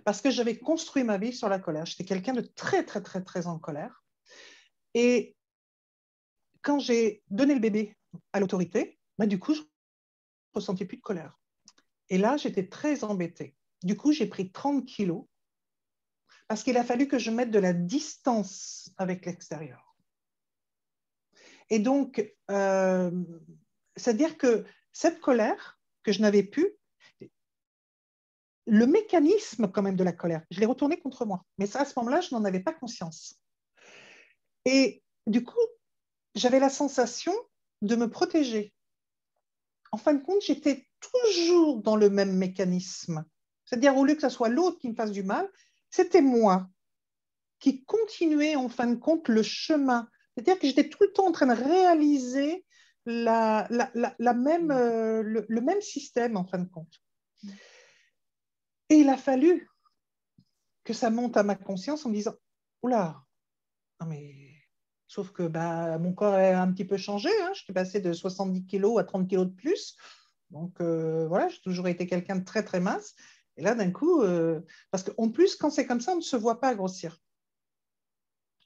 C: Parce que j'avais construit ma vie sur la colère. J'étais quelqu'un de très, très, très, très en colère. Et quand j'ai donné le bébé à l'autorité, ben, du coup, je ressentais plus de colère. Et là, j'étais très embêtée. Du coup, j'ai pris 30 kilos parce qu'il a fallu que je mette de la distance avec l'extérieur. Et donc, euh, c'est-à-dire que cette colère que je n'avais plus, le mécanisme quand même de la colère, je l'ai retourné contre moi. Mais à ce moment-là, je n'en avais pas conscience. Et du coup, j'avais la sensation de me protéger en fin de compte, j'étais toujours dans le même mécanisme. C'est-à-dire, au lieu que ce soit l'autre qui me fasse du mal, c'était moi qui continuais, en fin de compte, le chemin. C'est-à-dire que j'étais tout le temps en train de réaliser la, même, euh, le, même système, en fin de compte. Et il a fallu que ça monte à ma conscience en me disant, oula, mais Sauf que bah, mon corps a un petit peu changé. Hein. Je suis passée de 70 kg à 30 kg de plus. Donc euh, voilà, j'ai toujours été quelqu'un de très très mince. Et là, d'un coup, euh, parce qu'en plus, quand c'est comme ça, on ne se voit pas grossir.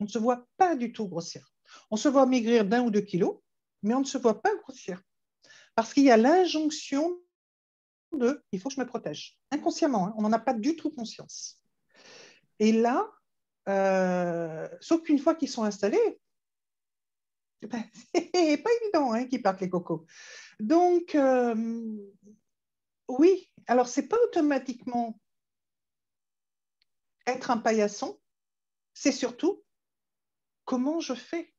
C: On ne se voit pas du tout grossir. On se voit maigrir d'un ou deux kilos, mais on ne se voit pas grossir. Parce qu'il y a l'injonction de il faut que je me protège. Inconsciemment, hein. on n'en a pas du tout conscience. Et là, euh, sauf qu'une fois qu'ils sont installés, ben, c'est pas évident hein, qu'ils partent les cocos. Donc, euh, oui, alors c'est pas automatiquement être un paillasson, c'est surtout comment je fais?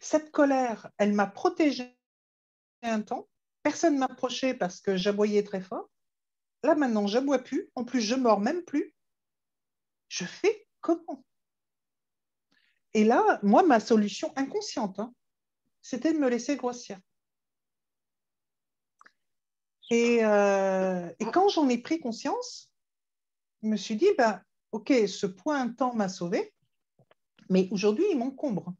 C: Cette colère, elle m'a protégée un temps. Personne ne m'approchait parce que j'aboyais très fort. Là, maintenant, j'aboie plus. En plus, je mords même plus. Je fais comment? Et là, moi, ma solution inconsciente, hein, c'était de me laisser grossir. Euh, et, quand j'en ai pris conscience, je me suis dit, ben, OK, ce point temps m'a sauvé, mais aujourd'hui, il m'encombre.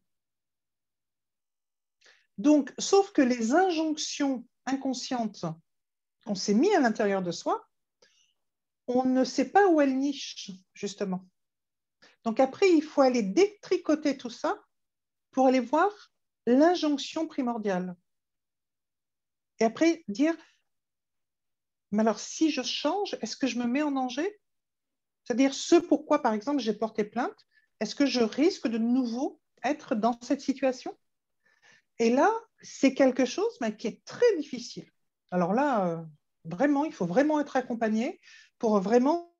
C: Donc, sauf que les injonctions inconscientes qu'on s'est mis à l'intérieur de soi, on ne sait pas où elles nichent, justement. Donc après, il faut aller détricoter tout ça pour aller voir l'injonction primordiale. Et après, dire, mais alors si je change, est-ce que je me mets en danger? C'est-à-dire ce pourquoi, par exemple, j'ai porté plainte, est-ce que je risque de nouveau être dans cette situation? Et là, c'est quelque chose mais, qui est très difficile. Alors là, euh, vraiment, il faut vraiment être accompagné pour vraiment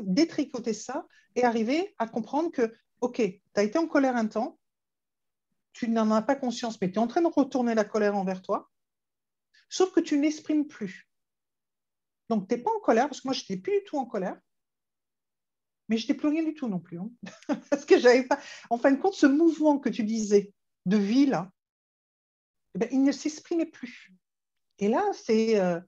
C: détricoter ça et arriver à comprendre que, OK, tu as été en colère un temps, tu n'en as pas conscience, mais tu es en train de retourner la colère envers toi, sauf que tu n'exprimes plus. Donc, tu n'es pas en colère, parce que moi, je n'étais plus du tout en colère, mais je n'étais plus rien du tout non plus. Hein. parce que j'avais pas. En fin de compte, ce mouvement que tu disais de vie, là, eh ben, il ne s'exprimait plus. Et là, c'est. Euh,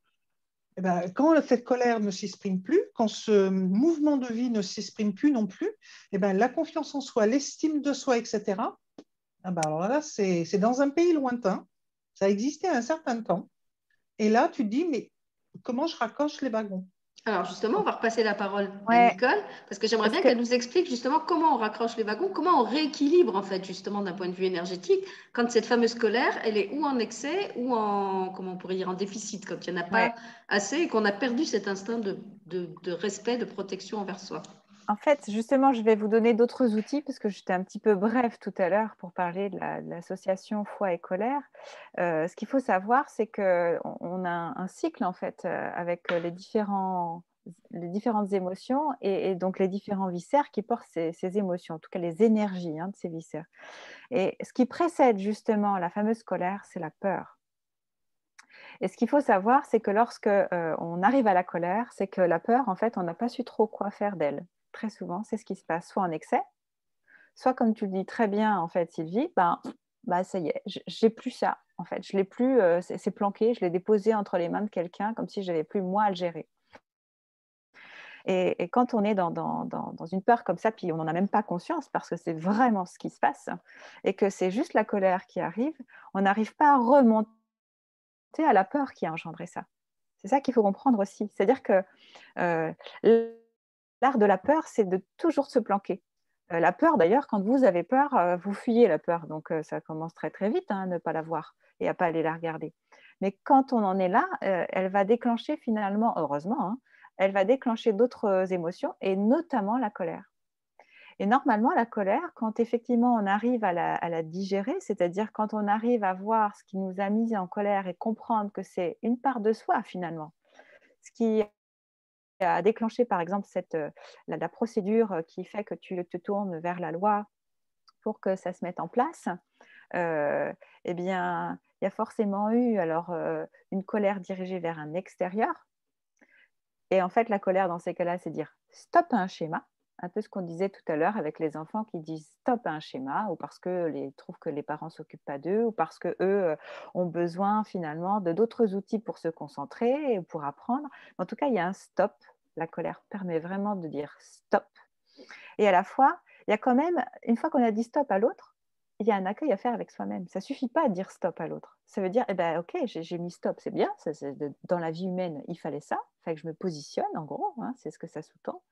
C: eh ben, quand cette colère ne s'exprime plus, quand ce mouvement de vie ne s'exprime plus non plus, eh ben, la confiance en soi, l'estime de soi, etc., ah alors là, c'est dans un pays lointain, ça existait un certain temps, et là, tu te dis, mais comment je raccroche les wagons?
A: Alors justement, on va repasser la parole à Nicole, parce que j'aimerais bien qu'elle nous explique justement comment on raccroche les wagons, comment on rééquilibre en fait justement d'un point de vue énergétique quand cette fameuse colère, elle est ou en excès ou en, comment on pourrait dire, en déficit, quand il n'y en a pas assez et qu'on a perdu cet instinct de, de, respect, de protection envers soi.
B: En fait, justement, je vais vous donner d'autres outils parce que j'étais un petit peu bref tout à l'heure pour parler de l'association foi et colère. Euh, ce qu'il faut savoir, c'est qu'on a un cycle en fait euh, avec les différents les différentes émotions et, donc les différents viscères qui portent ces, émotions, en tout cas les énergies hein, de ces viscères. Et ce qui précède justement la fameuse colère, c'est la peur. Et ce qu'il faut savoir, c'est que lorsque euh, on arrive à la colère, c'est que la peur, en fait, on n'a pas su trop quoi faire d'elle. Très souvent, c'est ce qui se passe, soit en excès, soit comme tu le dis très bien, en fait, Sylvie, ben, bah ça y est, j'ai plus ça. En fait, je l'ai plus, euh, c'est planqué, je l'ai déposé entre les mains de quelqu'un, comme si j'avais plus moi à le gérer. Et, quand on est dans, une peur comme ça, puis on n'en a même pas conscience parce que c'est vraiment ce qui se passe et que c'est juste la colère qui arrive, on n'arrive pas à remonter à la peur qui a engendré ça. C'est ça qu'il faut comprendre aussi. C'est-à-dire que euh, l'art de la peur, c'est de toujours se planquer. Euh, la peur, d'ailleurs, quand vous avez peur, euh, vous fuyez la peur. Donc, ça commence très, très vite hein, à ne pas la voir et à pas aller la regarder. Mais quand on en est là, elle va déclencher finalement, heureusement, hein, elle va déclencher d'autres euh, émotions et notamment la colère. Et normalement, la colère, quand effectivement on arrive à la, digérer, c'est-à-dire quand on arrive à voir ce qui nous a mis en colère et comprendre que c'est une part de soi finalement, ce qui a déclenché par exemple cette, euh, la, procédure qui fait que tu te tournes vers la loi pour que ça se mette en place, euh, eh bien, il y a forcément eu alors une colère dirigée vers un extérieur, et en fait, la colère dans ces cas-là, c'est dire stop à un schéma, un peu ce qu'on disait tout à l'heure avec les enfants qui disent stop à un schéma, ou parce qu'ils trouvent que les parents s'occupent pas d'eux, ou parce qu'eux euh, ont besoin finalement de d'autres outils pour se concentrer et pour apprendre. En tout cas, il y a un stop. La colère permet vraiment de dire stop. Et à la fois, il y a quand même, une fois qu'on a dit stop à l'autre, il y a un accueil à faire avec soi-même. Ça suffit pas de dire stop à l'autre. Ça veut dire, eh ben, ok, j'ai mis stop, c'est bien. Ça, dans la vie humaine, il fallait ça. Il fallait que je me positionne, en gros. Hein, c'est ce que ça sous-tend.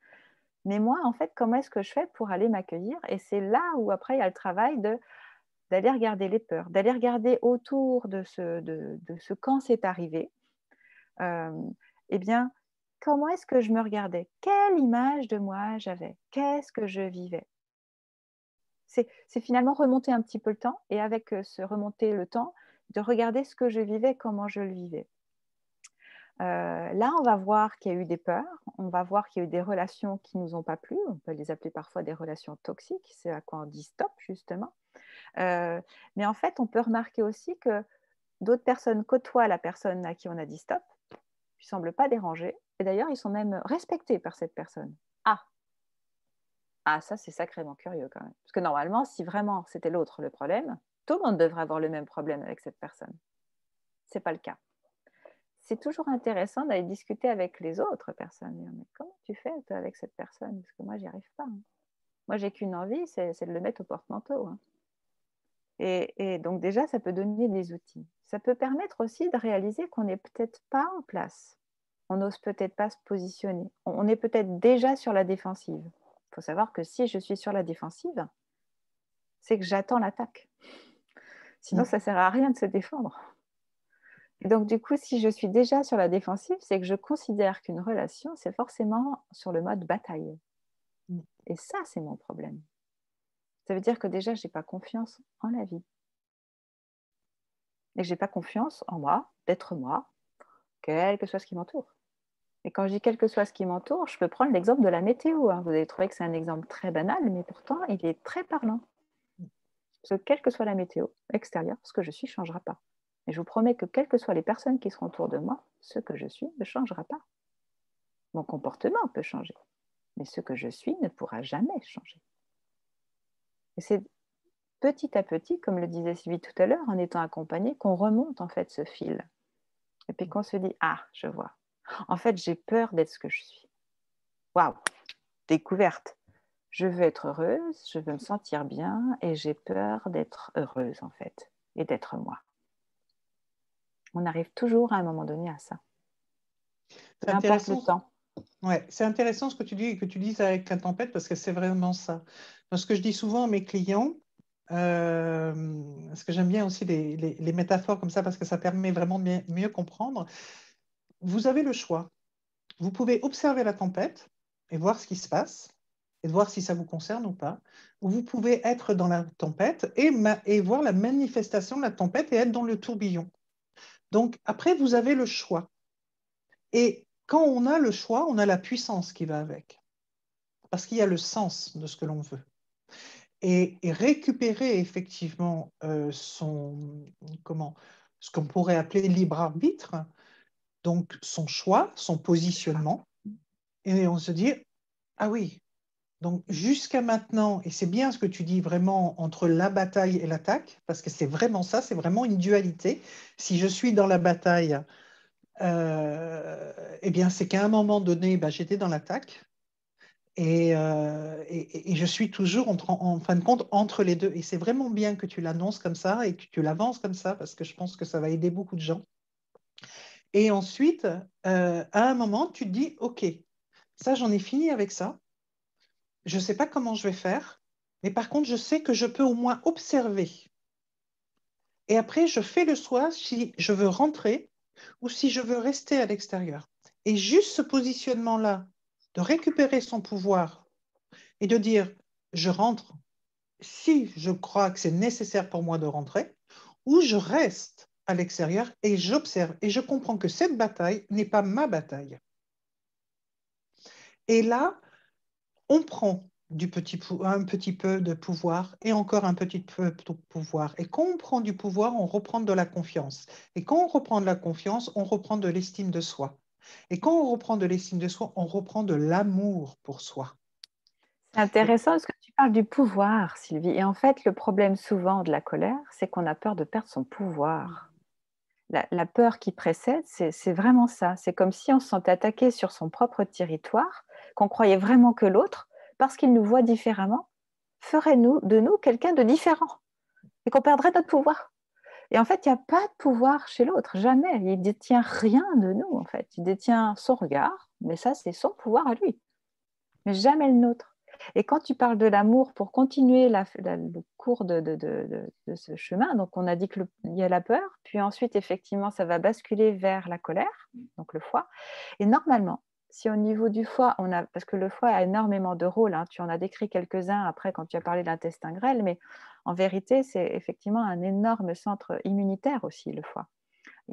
B: Mais moi, en fait, comment est-ce que je fais pour aller m'accueillir? Et c'est là où après, il y a le travail d'aller regarder les peurs, d'aller regarder autour de ce, de, quand c'est arrivé. Eh bien, comment est-ce que je me regardais? Quelle image de moi j'avais? Qu'est-ce que je vivais? C'est finalement remonter un petit peu le temps et avec euh, ce remonter le temps, de regarder ce que je vivais, comment je le vivais. Euh, là, on va voir qu'il y a eu des peurs, on va voir qu'il y a eu des relations qui ne nous ont pas plu, on peut les appeler parfois des relations toxiques, c'est à quoi on dit stop justement. Euh, mais en fait, on peut remarquer aussi que d'autres personnes côtoient la personne à qui on a dit stop, ne semblent pas déranger, et d'ailleurs, ils sont même respectés par cette personne. Ah, ah, ça, c'est sacrément curieux quand même. Parce que normalement, si vraiment c'était l'autre le problème, tout le monde devrait avoir le même problème avec cette personne. Ce n'est pas le cas. C'est toujours intéressant d'aller discuter avec les autres personnes. Mais comment tu fais toi, avec cette personne? Parce que moi, j'y arrive pas. Hein. Moi, j'ai qu'une envie, c'est de le mettre au porte-manteau. Hein. Et, et, donc déjà, ça peut donner des outils. Ça peut permettre aussi de réaliser qu'on n'est peut-être pas en place. On n'ose peut-être pas se positionner. On est peut-être déjà sur la défensive. Il faut savoir que si je suis sur la défensive, c'est que j'attends l'attaque. Sinon, mm. ça ne sert à rien de se défendre. Donc, du coup, si je suis déjà sur la défensive, c'est que je considère qu'une relation, c'est forcément sur le mode bataille. Mm. Et ça, c'est mon problème. Ça veut dire que déjà, je n'ai pas confiance en la vie. Et que je n'ai pas confiance en moi, d'être moi, quel que soit ce qui m'entoure. Et quand je dis quel que soit ce qui m'entoure, je peux prendre l'exemple de la météo. Hein. Vous allez trouver que c'est un exemple très banal, mais pourtant, il est très parlant. Parce que quelle que soit la météo extérieure, ce que je suis ne changera pas. Et je vous promets que quelles que soient les personnes qui seront autour de moi, ce que je suis ne changera pas. Mon comportement peut changer, mais ce que je suis ne pourra jamais changer. Et c'est petit à petit, comme le disait Sylvie tout à l'heure, en étant accompagné, qu'on remonte en fait ce fil. Et puis qu'on se dit, ah, je vois, en fait, j'ai peur d'être ce que je suis. Waouh, découverte. Je veux être heureuse, je veux me sentir bien et j'ai peur d'être heureuse en fait et d'être moi. On arrive toujours à un moment donné à ça.
C: C'est intéressant. Le temps. Ouais, c'est intéressant ce que tu dis que tu dises avec la tempête parce que c'est vraiment ça. ce que je dis souvent à mes clients, euh, parce que j'aime bien aussi les, métaphores comme ça parce que ça permet vraiment de mieux comprendre vous avez le choix. Vous pouvez observer la tempête et voir ce qui se passe et voir si ça vous concerne ou pas. Ou vous pouvez être dans la tempête et, et voir la manifestation de la tempête et être dans le tourbillon. Donc après, vous avez le choix. Et quand on a le choix, on a la puissance qui va avec. Parce qu'il y a le sens de ce que l'on veut. Et, récupérer effectivement euh, ce qu'on pourrait appeler libre arbitre, donc son choix, son positionnement, et on se dit, ah oui, donc jusqu'à maintenant, et c'est bien ce que tu dis vraiment entre la bataille et l'attaque, parce que c'est vraiment ça, c'est vraiment une dualité. Si je suis dans la bataille, euh, eh bien c'est qu'à un moment donné, bah, j'étais dans l'attaque. Euh, et, je suis toujours en, en, fin de compte entre les deux. Et c'est vraiment bien que tu l'annonces comme ça et que tu l'avances comme ça, parce que je pense que ça va aider beaucoup de gens. Et ensuite, euh, à un moment, tu te dis, OK, ça, j'en ai fini avec ça je ne sais pas comment je vais faire, mais par contre, je sais que je peux au moins observer. Et après, je fais le choix si je veux rentrer ou si je veux rester à l'extérieur. Et juste ce positionnement-là, de récupérer son pouvoir et de dire, je rentre si je crois que c'est nécessaire pour moi de rentrer, ou je reste à l'extérieur et j'observe et je comprends que cette bataille n'est pas ma bataille. Et là, on prend du petit, un petit peu de pouvoir et encore un petit peu de pouvoir. Et quand on prend du pouvoir, on reprend de la confiance. Et quand on reprend de la confiance, on reprend de l'estime de soi. Et quand on reprend de l'estime de soi, on reprend de l'amour pour soi.
B: C'est intéressant parce que tu parles du pouvoir, Sylvie. Et en fait, le problème souvent de la colère, c'est qu'on a peur de perdre son pouvoir. La, peur qui précède, c'est vraiment ça. C'est comme si on se sentait attaqué sur son propre territoire qu'on croyait vraiment que l'autre, parce qu'il nous voit différemment, ferait nous, de nous quelqu'un de différent et qu'on perdrait notre pouvoir. Et en fait, il n'y a pas de pouvoir chez l'autre, jamais. Il détient rien de nous, en fait. Il détient son regard, mais ça, c'est son pouvoir à lui, mais jamais le nôtre. Et quand tu parles de l'amour, pour continuer le cours de, de, ce chemin, donc on a dit qu'il y a la peur, puis ensuite, effectivement, ça va basculer vers la colère, donc le foie. Et normalement, si au niveau du foie, on a, parce que le foie a énormément de rôles, hein, tu en as décrit quelques-uns après quand tu as parlé de l'intestin grêle, mais en vérité, c'est effectivement un énorme centre immunitaire aussi, le foie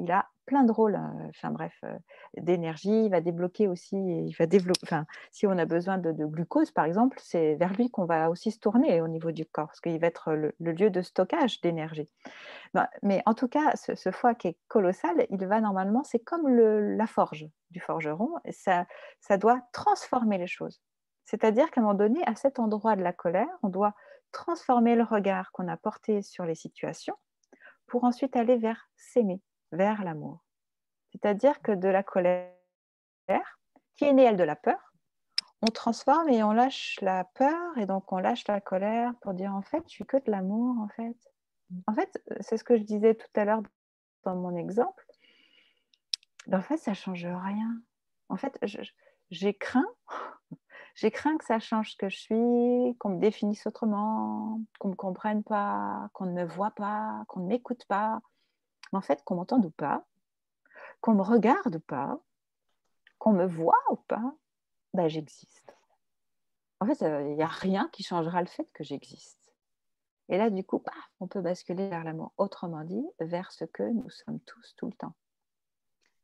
B: il a plein de rôles, hein, enfin bref, euh, d'énergie, il va débloquer aussi, il va développer, enfin, si on a besoin de, glucose par exemple, c'est vers lui qu'on va aussi se tourner au niveau du corps, parce qu'il va être le, lieu de stockage d'énergie. Ben, mais en tout cas, ce, foie qui est colossal, il va normalement, c'est comme la forge du forgeron, ça, ça doit transformer les choses. C'est-à-dire qu'à un moment donné, à cet endroit de la colère, on doit transformer le regard qu'on a porté sur les situations pour ensuite aller vers s'aimer vers l'amour. C'est-à-dire que de la colère, qui est née, elle, de la peur, on transforme et on lâche la peur et donc on lâche la colère pour dire en fait, je suis que de l'amour en fait. En fait, c'est ce que je disais tout à l'heure dans mon exemple. En fait, ça change rien. En fait, j'ai craint, j'ai craint que ça change ce que je suis, qu'on me définisse autrement, qu'on ne me comprenne pas, qu'on ne me voit pas, qu'on ne m'écoute pas, en fait, qu'on m'entende ou pas, qu'on me regarde ou pas, qu'on me voit ou pas, ben, j'existe. En fait, il n'y a rien qui changera le fait que j'existe. Et là, du coup, on peut basculer vers l'amour, autrement dit, vers ce que nous sommes tous tout le temps.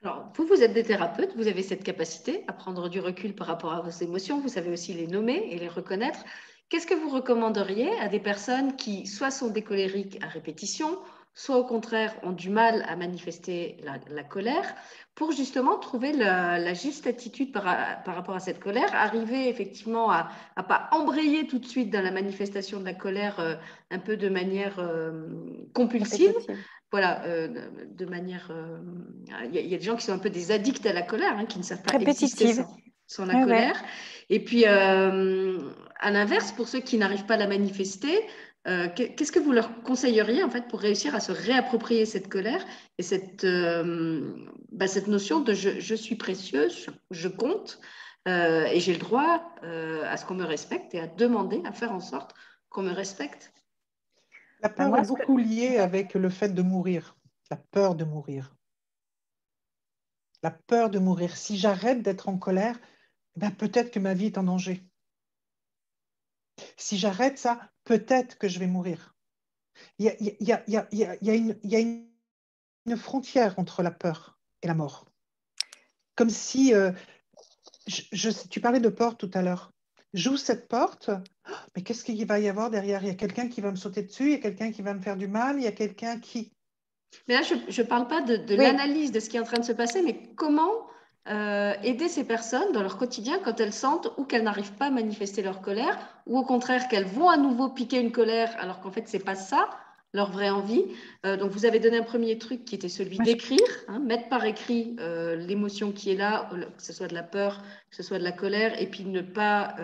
A: Alors, vous, vous êtes des thérapeutes, vous avez cette capacité à prendre du recul par rapport à vos émotions, vous savez aussi les nommer et les reconnaître. Qu'est-ce que vous recommanderiez à des personnes qui soit sont des colériques à répétition, soit au contraire ont du mal à manifester la, colère, pour justement trouver la, juste attitude par, rapport à cette colère, arriver effectivement à ne pas embrayer tout de suite dans la manifestation de la colère euh, un peu de manière euh, compulsive. Voilà, euh, de manière. Il y, a des gens qui sont un peu des addicts à la colère, hein, qui ne savent pas exister sans, la colère. Et puis, à l'inverse, pour ceux qui n'arrivent pas à la manifester, euh, qu'est-ce que vous leur conseilleriez en fait pour réussir à se réapproprier cette colère et cette, euh, bah, cette notion de je, suis précieux, je, compte euh, et j'ai le droit à ce qu'on me respecte et à demander, à faire en sorte qu'on me respecte?
C: La peur est beaucoup liée avec le fait de mourir, la peur de mourir. La peur de mourir. Si j'arrête d'être en colère, ben peut-être que ma vie est en danger. Si j'arrête ça, peut-être que je vais mourir. Il y a, une, frontière entre la peur et la mort. comme si, euh, tu parlais de porte tout à l'heure. J'ouvre cette porte, mais qu'est-ce qu'il va y avoir derrière? Il y a quelqu'un qui va me sauter dessus, il y a quelqu'un qui va me faire du mal, il y a quelqu'un qui...
A: Mais là, je ne parle pas de, l'analyse de ce qui est en train de se passer, mais comment euh, aider ces personnes dans leur quotidien quand elles sentent ou qu'elles n'arrivent pas à manifester leur colère, ou au contraire qu'elles vont à nouveau piquer une colère alors qu'en fait, ce n'est pas ça leur vraie envie. Euh, donc, vous avez donné un premier truc qui était celui d'écrire, hein, mettre par écrit euh, l'émotion qui est là, que ce soit de la peur, que ce soit de la colère, et puis ne pas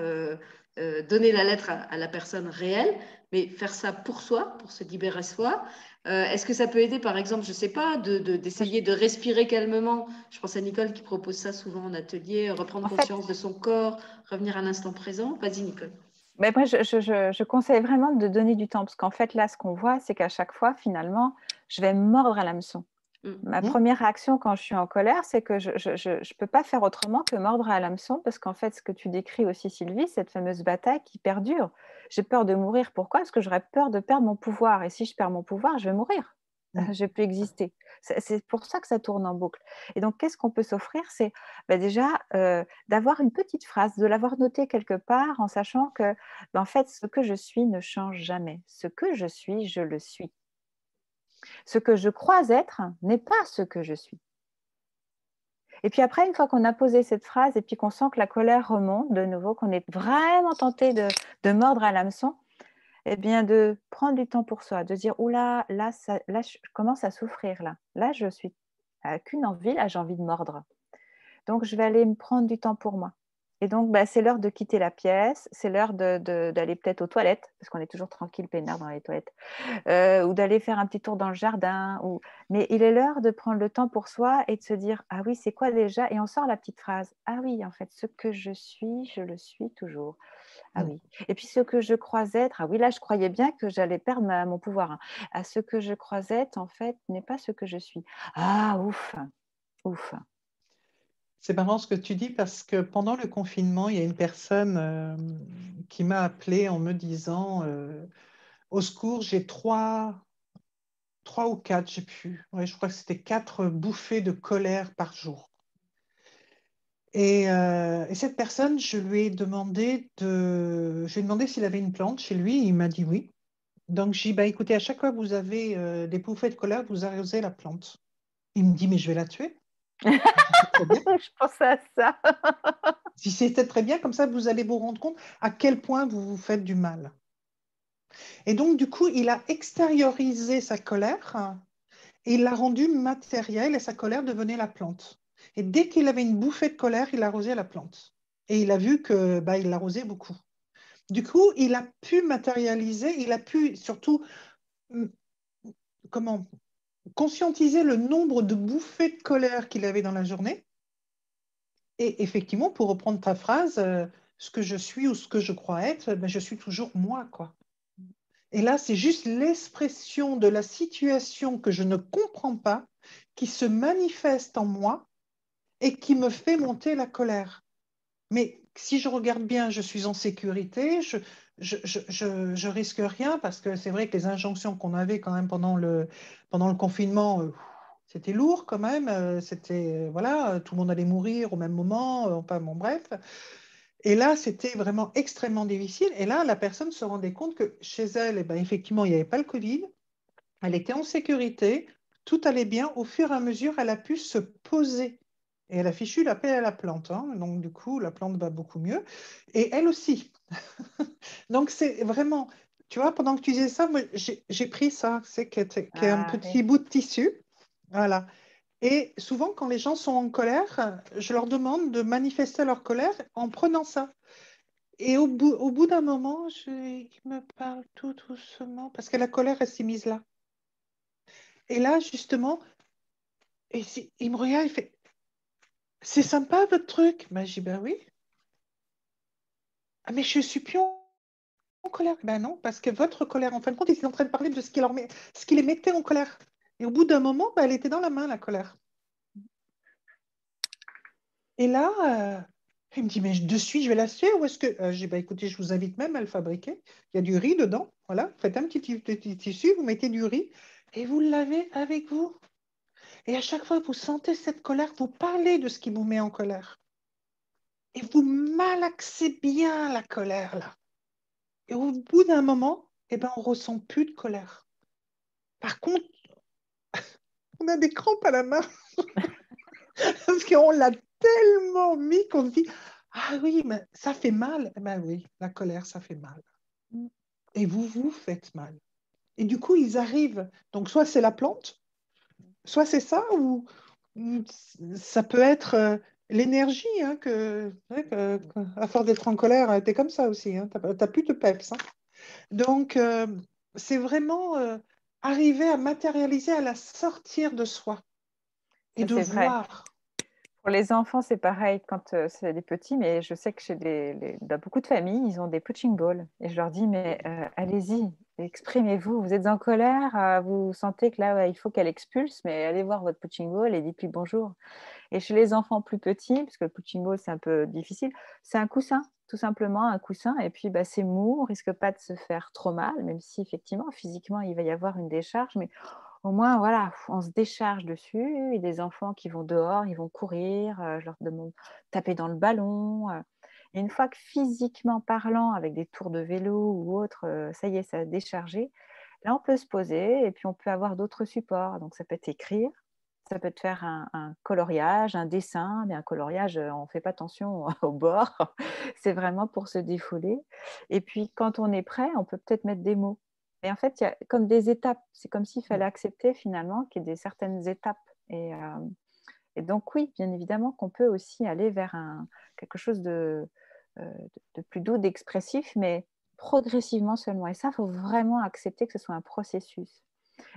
A: donner la lettre à, la personne réelle, mais faire ça pour soi, pour se libérer soi. Euh, est-ce que ça peut aider, par exemple, je ne sais pas, d'essayer de, respirer calmement? Je pense à Nicole qui propose ça souvent en atelier, reprendre conscience de son corps, revenir à l'instant présent. Vas-y, Nicole.
B: Mais moi, je, je, conseille vraiment de donner du temps, parce qu'en fait, là, ce qu'on voit, c'est qu'à chaque fois, finalement, je vais mordre à l'hameçon. Mmh. Ma mmh. première réaction quand je suis en colère, c'est que je ne peux pas faire autrement que mordre à l'hameçon, parce qu'en fait, ce que tu décris aussi, Sylvie, cette fameuse bataille qui perdure. J'ai peur de mourir. Pourquoi? Parce que j'aurais peur de perdre mon pouvoir. Et si je perds mon pouvoir, je vais mourir. Mmh. Je peux exister. C'est pour ça que ça tourne en boucle. Et donc, qu'est-ce qu'on peut s'offrir? C'est bah, déjà euh, d'avoir une petite phrase, de l'avoir notée quelque part en sachant que, bah, en fait, ce que je suis ne change jamais. Ce que je suis, je le suis. Ce que je crois être n'est pas ce que je suis. Et puis après, une fois qu'on a posé cette phrase et puis qu'on sent que la colère remonte de nouveau, qu'on est vraiment tenté de, mordre à l'hameçon, eh bien de prendre du temps pour soi, de dire oula, là, là, je commence à souffrir là. Là, je suis qu'une envie, là, j'ai envie de mordre. Donc, je vais aller me prendre du temps pour moi. Et donc, bah, c'est l'heure de quitter la pièce, c'est l'heure d'aller peut-être aux toilettes, parce qu'on est toujours tranquille, peinard dans les toilettes, euh, ou d'aller faire un petit tour dans le jardin. Ou... Mais il est l'heure de prendre le temps pour soi et de se dire Ah oui, c'est quoi déjà? Et on sort la petite phrase Ah oui, en fait, ce que je suis, je le suis toujours. Ah mmh. oui. Et puis ce que je crois être, ah oui, là, je croyais bien que j'allais perdre mon pouvoir. Hein. ah, ce que je crois être, en fait, n'est pas ce que je suis. Ah, ouf, ouf.
C: C'est marrant ce que tu dis parce que pendant le confinement, il y a une personne euh, qui m'a appelé en me disant euh, Au secours, j'ai trois, trois ou quatre, j'ai pu. Ouais, je crois que c'était quatre bouffées de colère par jour. Et, euh, et, cette personne, je lui ai demandé de, j'ai demandé s'il avait une plante chez lui. il m'a dit oui. Donc j'ai dit bah écoutez, à chaque fois que vous avez des bouffées de colère, vous arrosez la plante. Il me dit mais je vais la tuer.
B: je pensais à ça.
C: si c'était très bien, comme ça, vous allez vous rendre compte à quel point vous vous faites du mal. Et donc, du coup, il a extériorisé sa colère et il l'a rendue matérielle et sa colère devenait la plante. Et dès qu'il avait une bouffée de colère, il arrosait la plante. Et il a vu que bah, il l'arrosait beaucoup. Du coup, il a pu matérialiser, il a pu surtout hum, comment conscientiser le nombre de bouffées de colère qu'il avait dans la journée. Et effectivement, pour reprendre ta phrase, euh, ce que je suis ou ce que je crois être, ben, je suis toujours moi, quoi. Et là, c'est juste l'expression de la situation que je ne comprends pas qui se manifeste en moi et qui me fait monter la colère. Mais si je regarde bien, je suis en sécurité, je, je, je, je, risque rien parce que c'est vrai que les injonctions qu'on avait quand même pendant le, pendant le confinement, euh, c'était lourd quand même. Euh, c'était, voilà, tout le monde allait mourir au même moment, euh, enfin bon, bref. Et là, c'était vraiment extrêmement difficile. Et là, la personne se rendait compte que chez elle, eh ben, effectivement, il n'y avait pas le Covid. Elle était en sécurité, tout allait bien. Au fur et à mesure, elle a pu se poser. Et elle a fichu la paix à la plante. Hein. Donc, du coup, la plante va beaucoup mieux. Et elle aussi. Donc, c'est vraiment, tu vois, pendant que tu disais ça, j'ai pris ça, c'est qui est, un ah, petit bout de tissu. Voilà. Et souvent, quand les gens sont en colère, je leur demande de manifester leur colère en prenant ça. Et au bout, au bout d'un moment, je, il me parle tout doucement parce que la colère, elle s'est mise là. Et là, justement, et il me regarde, il fait C'est sympa votre truc. Ben, je dis Ben oui. Ah, mais je suis plus en colère Ben non, parce que votre colère, en fin de compte, ils étaient en train de parler de ce qui, les mettait en colère. Et au bout d'un moment, ben, elle était dans la main, la colère. Et là, euh, il me dit, mais de je vais la suer ou est-ce que... Euh, j'ai dit, bah, écoutez, je vous invite même à le fabriquer. Il y a du riz dedans. Voilà, faites un petit, tissu, vous mettez du riz et vous l'avez avec vous. Et à chaque fois que vous sentez cette colère, vous parlez de ce qui vous met en colère. Et vous malaxez bien la colère là. Et au bout d'un moment, eh ben, on ne ressent plus de colère. Par contre, on a des crampes à la main. Parce qu'on l'a tellement mis qu'on se dit Ah oui, mais ça fait mal. Eh ben oui, la colère, ça fait mal. Mm. Et vous vous faites mal. Et du coup, ils arrivent. Donc, soit c'est la plante, soit c'est ça, ou ça peut être euh, l'énergie, hein, que, à force d'être en colère, tu es comme ça aussi. Hein, tu n'as plus de peps. Hein. Donc, euh, c'est vraiment euh, arriver à matérialiser, à la sortir de soi et de voir.
B: Pour les enfants, c'est pareil quand euh, c'est des petits, mais je sais que chez des, dans beaucoup de familles, ils ont des punching balls. Et je leur dis, mais euh, allez-y, exprimez-vous. Vous êtes en colère, euh, vous sentez que là, il faut qu'elle expulse, mais allez voir votre punching ball et dites-lui bonjour. Et chez les enfants plus petits, parce que le punching ball, c'est un peu difficile, c'est un coussin, tout simplement un coussin. Et puis, bah, c'est mou, on risque pas de se faire trop mal, même si effectivement, physiquement, il va y avoir une décharge. Mais au moins, voilà, on se décharge dessus. Et des enfants qui vont dehors, ils vont courir, euh, je leur demande taper dans le ballon. Euh. Et une fois que physiquement parlant, avec des tours de vélo ou autre, euh, ça y est, ça a déchargé, là, on peut se poser et puis on peut avoir d'autres supports. Donc, ça peut être écrire, ça peut être faire un, coloriage, un dessin, mais un coloriage, on ne fait pas attention au bord. C'est vraiment pour se défouler. Et puis, quand on est prêt, on peut peut-être mettre des mots. Et en fait, il y a comme des étapes. C'est comme s'il fallait accepter finalement qu'il y ait des certaines étapes. Et, euh, et donc, oui, bien évidemment qu'on peut aussi aller vers un, quelque chose de, euh, de plus doux, d'expressif, mais progressivement seulement. Et ça, il faut vraiment accepter que ce soit un processus.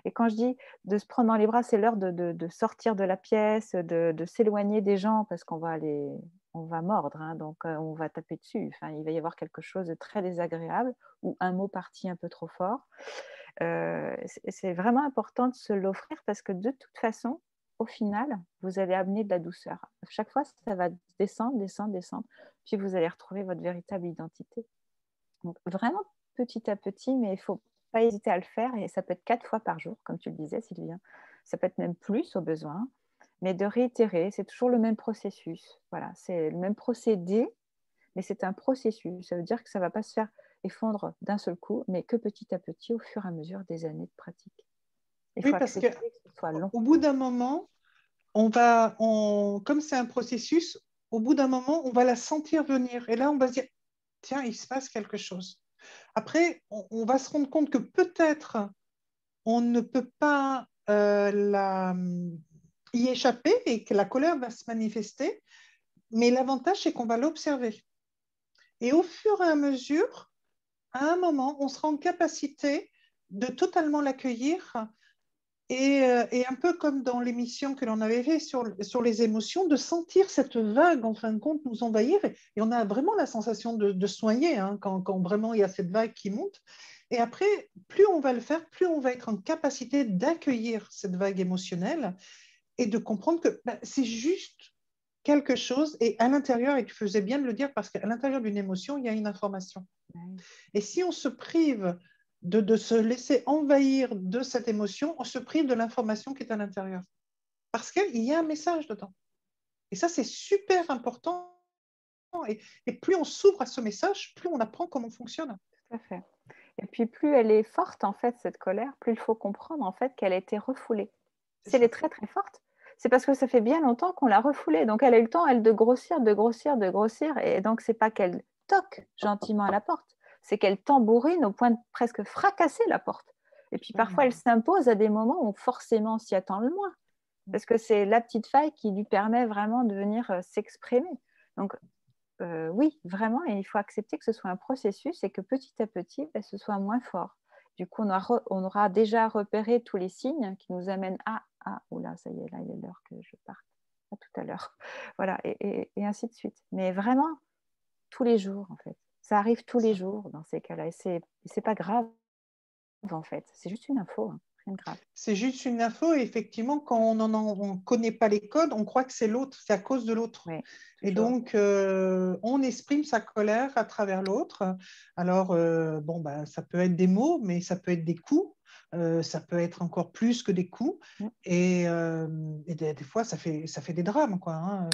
B: Et quand je dis de se prendre dans les bras, c'est l'heure de, de, de, sortir de la pièce, de, de s'éloigner des gens parce qu'on va aller, on va mordre, hein, donc on va taper dessus. Enfin, il va y avoir quelque chose de très désagréable ou un mot parti un peu trop fort. C'est vraiment important de se l'offrir parce que de toute façon, au final, vous allez amener de la douceur. chaque fois, ça va descendre, descendre, descendre, puis vous allez retrouver votre véritable identité. Donc vraiment petit à petit, mais il faut pas hésiter à le faire et ça peut être quatre fois par jour, comme tu le disais, Sylvia. Ça peut être même plus au besoin mais de réitérer. C'est toujours le même processus. Voilà, c'est le même procédé, mais c'est un processus. Ça veut dire que ça ne va pas se faire effondre d'un seul coup, mais que petit à petit, au fur et à mesure des années de pratique.
C: oui, parce que, au bout d'un moment, on va, on, comme c'est un processus, au bout d'un moment, on va la sentir venir. Et là, on va se dire, tiens, il se passe quelque chose. Après, on, va se rendre compte que peut-être on ne peut pas euh, la, y échapper et que la colère va se manifester. Mais l'avantage, c'est qu'on va l'observer. Et au fur et à mesure, à un moment, on sera en capacité de totalement l'accueillir et, euh, un peu comme dans l'émission que l'on avait fait sur, sur les émotions, de sentir cette vague, en fin de compte, nous envahir. Et, on a vraiment la sensation de, soigner hein, quand, vraiment il y a cette vague qui monte. Et après, plus on va le faire, plus on va être en capacité d'accueillir cette vague émotionnelle et de comprendre que bah, c'est juste quelque chose et à l'intérieur, et tu faisais bien de le dire parce qu'à l'intérieur d'une émotion, il y a une information. Et si on se prive de, de, se laisser envahir de cette émotion, on se prive de l'information qui est à l'intérieur. Parce qu'il y a un message dedans. Et ça, c'est super important. Et, et plus on s'ouvre à ce message, plus on apprend comment on fonctionne.
B: Tout à fait. Et puis plus elle est forte, en fait, cette colère, plus il faut comprendre, en fait, qu'elle a été refoulée. Si elle est très, très forte, c'est parce que ça fait bien longtemps qu'on l'a refoulée. Donc, elle a eu le temps, elle, de grossir, de grossir, de grossir. Et donc, c'est pas qu'elle toque gentiment à la porte, c'est qu'elle tambourine au point de presque fracasser la porte. Et puis, parfois, elle s'impose à des moments où forcément on s'y attend le moins. Parce que c'est la petite faille qui lui permet vraiment de venir euh, s'exprimer. Donc, euh, oui, vraiment, et il faut accepter que ce soit un processus et que petit à petit, ben, ce soit moins fort. Du coup, on aura, déjà repéré tous les signes qui nous amènent à Ah, oula, ça y est, là, il est l'heure que je parte. À tout à l'heure. Voilà, et, ainsi de suite. Mais vraiment, tous les jours, en fait. Ça arrive tous les jours dans ces cas-là. Et c'est, n'est pas grave, en fait. C'est juste une info. Hein.
C: C'est juste une info. Et effectivement, quand on ne connaît pas les codes, on croit que c'est l'autre, c'est à cause de l'autre. et donc, euh, on exprime sa colère à travers l'autre. Alors, euh, bon, bah, ça peut être des mots, mais ça peut être des coups. euh, ça peut être encore plus que des coups. Et, des, fois, ça fait, ça fait des drames. Quoi, hein.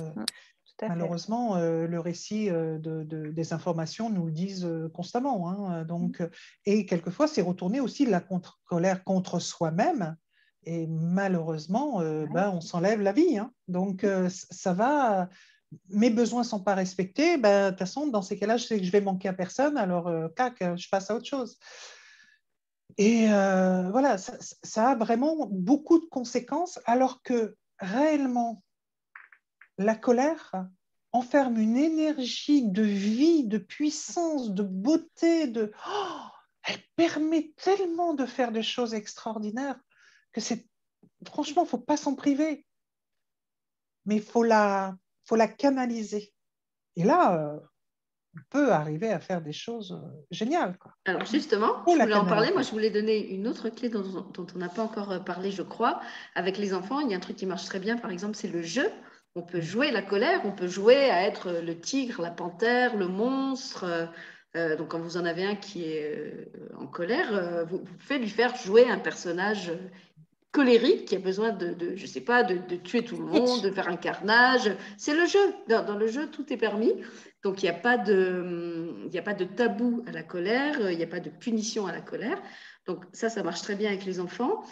C: Malheureusement, le récit de, des informations nous le disent constamment. Hein. donc, et quelquefois, c'est retourner aussi la contre colère contre soi-même. Et malheureusement, ben, on s'enlève la vie. Hein. Donc, ça va mes besoins ne sont pas respectés, ben, de toute façon, dans ces cas-là, je sais que je vais manquer à personne, alors euh, cac, je passe à autre chose. Et euh, voilà, ça, a vraiment beaucoup de conséquences, alors que réellement, la colère enferme une énergie de vie, de puissance, de beauté, de... Oh, elle permet tellement de faire des choses extraordinaires que c'est... Franchement, il ne faut pas s'en priver. Mais il faut la, faut la canaliser. Et là, euh, on peut arriver à faire des choses euh, géniales.
A: Alors justement, je voulais en parler. Moi, je voulais donner une autre clé dont, on n'a pas encore euh, parlé, je crois. Avec les enfants, il y a un truc qui marche très bien, par exemple, c'est le jeu. On peut jouer la colère, on peut jouer à être le tigre, la panthère, le monstre. donc, quand vous en avez un qui est en colère, vous, vous, pouvez lui faire jouer un personnage colérique qui a besoin de, de je sais pas, de, de, tuer tout le monde, de faire un carnage. C'est le jeu. Dans, le jeu, tout est permis. Donc, il n'y a, pas de, a pas de tabou à la colère, il n'y a pas de punition à la colère. Donc, ça, ça marche très bien avec les enfants.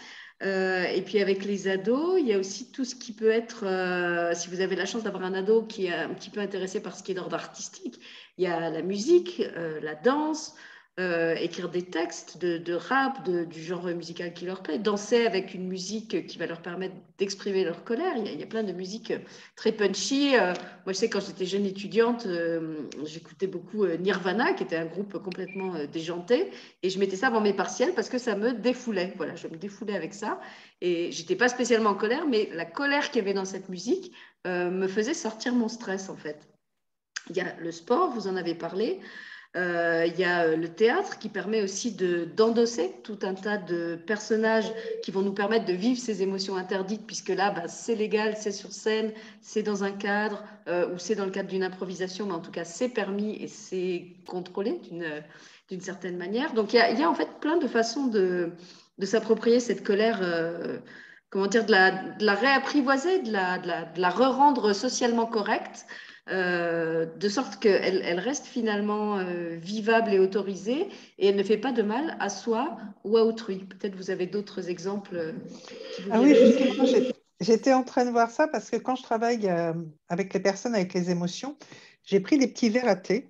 A: Euh, et puis avec les ados, il y a aussi tout ce qui peut être, euh, si vous avez la chance d'avoir un ado qui est un petit peu intéressé par ce qui est d'ordre artistique, il y a la musique, euh, la danse, euh, écrire des textes de, rap, du genre musical qui leur plaît, danser avec une musique qui va leur permettre d'exprimer leur colère. Il y, a, plein de musiques très punchy. Euh, moi, je sais, quand j'étais jeune étudiante, euh, j'écoutais beaucoup Nirvana, qui était un groupe complètement déjanté, et je mettais ça avant mes partiels parce que ça me défoulait. Voilà, je me défoulais avec ça. Et j'étais pas spécialement en colère, mais la colère qu'il y avait dans cette musique me faisait sortir mon stress, en fait. Il y a le sport, vous en avez parlé. Euh, il y a euh, le théâtre qui permet aussi d'endosser tout un tas de personnages qui vont nous permettre de vivre ces émotions interdites, puisque là, bah, c'est légal, c'est sur scène, c'est dans un cadre, euh, ou c'est dans le cadre d'une improvisation, mais en tout cas, c'est permis et c'est contrôlé d'une certaine manière. Donc, il y, a, en fait plein de façons de, de s'approprier cette colère. comment dire, de la, de la réapprivoiser, de la, de la, de la re-rendre socialement correcte, euh, de sorte qu'elle elle reste finalement euh, vivable et autorisée et elle ne fait pas de mal à soi ou à autrui. Peut-être vous avez d'autres exemples. Euh,
C: ah oui, justement, j'étais en train de voir ça parce que quand je travaille avec les personnes avec les émotions, j'ai pris des petits verres à thé